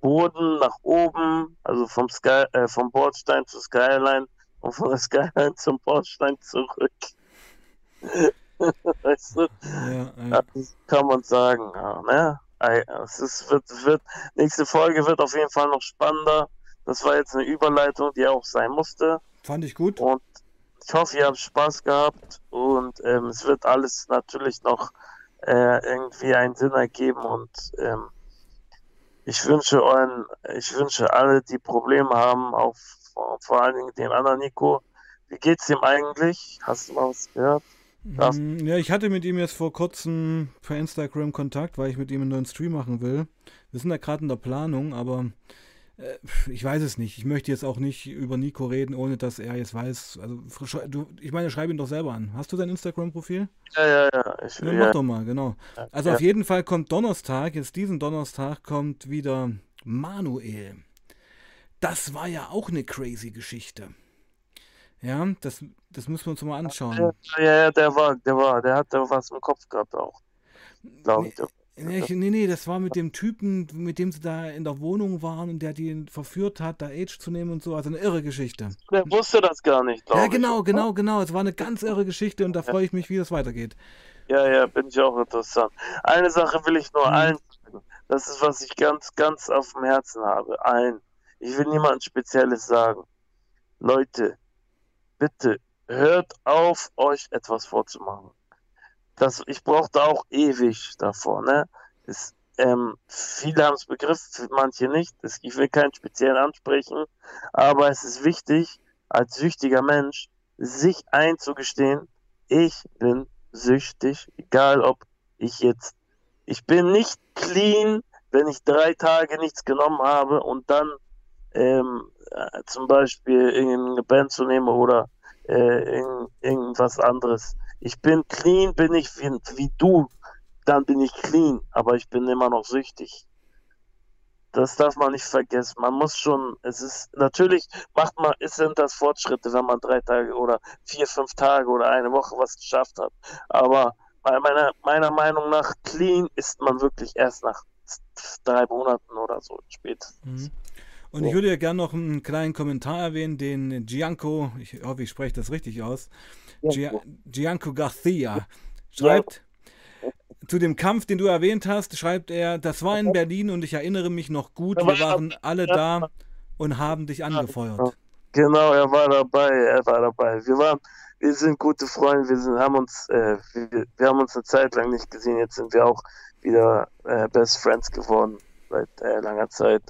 Boden nach oben, also vom Sky, äh, vom Bordstein zur Skyline und von der Skyline zum Bordstein zurück. weißt du? Ja, ja. Das kann man sagen, ja, ne? Es ist, wird, wird, nächste Folge wird auf jeden Fall noch spannender. Das war jetzt eine Überleitung, die auch sein musste. Fand ich gut. Und ich hoffe, ihr habt Spaß gehabt und ähm, es wird alles natürlich noch äh, irgendwie einen Sinn ergeben und ähm, ich wünsche euren, ich wünsche alle, die Probleme haben, auch vor, allen Dingen dem anderen Nico. Wie geht's ihm eigentlich? Hast du mal was gehört? Das mm, ja, ich hatte mit ihm jetzt vor kurzem per Instagram Kontakt, weil ich mit ihm einen neuen Stream machen will. Wir sind da gerade in der Planung, aber ich weiß es nicht. Ich möchte jetzt auch nicht über Nico reden, ohne dass er jetzt weiß. Also, du, ich meine, schreib ihn doch selber an. Hast du sein Instagram-Profil? Ja, ja, ja. Ich, ja, mach doch mal, genau. Also ja. auf jeden Fall kommt Donnerstag, jetzt diesen Donnerstag kommt wieder Manuel. Das war ja auch eine crazy Geschichte. Ja, das, das müssen wir uns mal anschauen. Ja, ja, der war, der war, der hat da was im Kopf gehabt auch. Glaube ich. Nee, nee, nee, das war mit dem Typen, mit dem sie da in der Wohnung waren und der die verführt hat, da Age zu nehmen und so. Also eine irre Geschichte. Der wusste das gar nicht, glaube ich. Ja, genau, genau, genau. Es war eine ganz irre Geschichte und da freue ich mich, wie das weitergeht. Ja, ja, bin ich auch interessant. Eine Sache will ich nur mhm. allen sagen. Das ist, was ich ganz, ganz auf dem Herzen habe. Ein. Ich will niemandem Spezielles sagen. Leute, bitte hört auf, euch etwas vorzumachen. Das, ich brauchte auch ewig davor. Ne? Es, ähm, viele haben es begriffen, manche nicht. Es, ich will keinen speziellen ansprechen, aber es ist wichtig, als süchtiger Mensch, sich einzugestehen, ich bin süchtig, egal ob ich jetzt, ich bin nicht clean, wenn ich drei Tage nichts genommen habe und dann ähm, äh, zum Beispiel irgendeine Band zu nehmen oder äh, in, irgendwas anderes. Ich bin clean, bin ich wie, wie du, dann bin ich clean, aber ich bin immer noch süchtig. Das darf man nicht vergessen. Man muss schon, es ist, natürlich macht man, es sind das Fortschritte, wenn man drei Tage oder vier, fünf Tage oder eine Woche was geschafft hat. Aber meiner, meiner Meinung nach, clean ist man wirklich erst nach drei Monaten oder so spät. Mhm. Und ich würde ja gerne noch einen kleinen Kommentar erwähnen, den Gianco, ich hoffe, ich spreche das richtig aus, Gia, Gianco Garcia schreibt, zu dem Kampf, den du erwähnt hast, schreibt er, das war in Berlin und ich erinnere mich noch gut, wir waren alle da und haben dich angefeuert. Genau, er war dabei, er war dabei. Wir waren, wir sind gute Freunde, wir sind, haben uns, äh, wir, wir, haben uns eine Zeit lang nicht gesehen, jetzt sind wir auch wieder äh, Best Friends geworden seit äh, langer Zeit.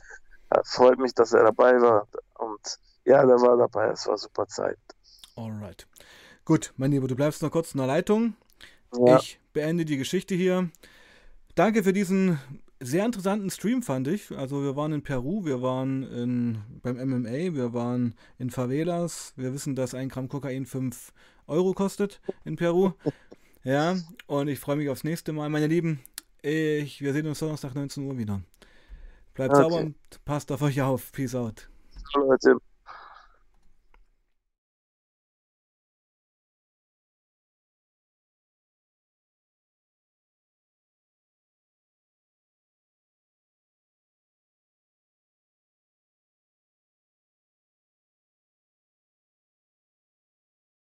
Freut mich, dass er dabei war und ja, der war dabei, es war super Zeit. Alright. Gut, mein Lieber, du bleibst noch kurz in der Leitung. Ja. Ich beende die Geschichte hier. Danke für diesen sehr interessanten Stream, fand ich. Also wir waren in Peru, wir waren in, beim MMA, wir waren in Favelas. Wir wissen, dass ein Gramm Kokain 5 Euro kostet in Peru. Ja, und ich freue mich aufs nächste Mal. Meine Lieben, ich, wir sehen uns Donnerstag 19 Uhr wieder. Bleibt okay. sauber und passt auf euch auf. Peace out. Leute.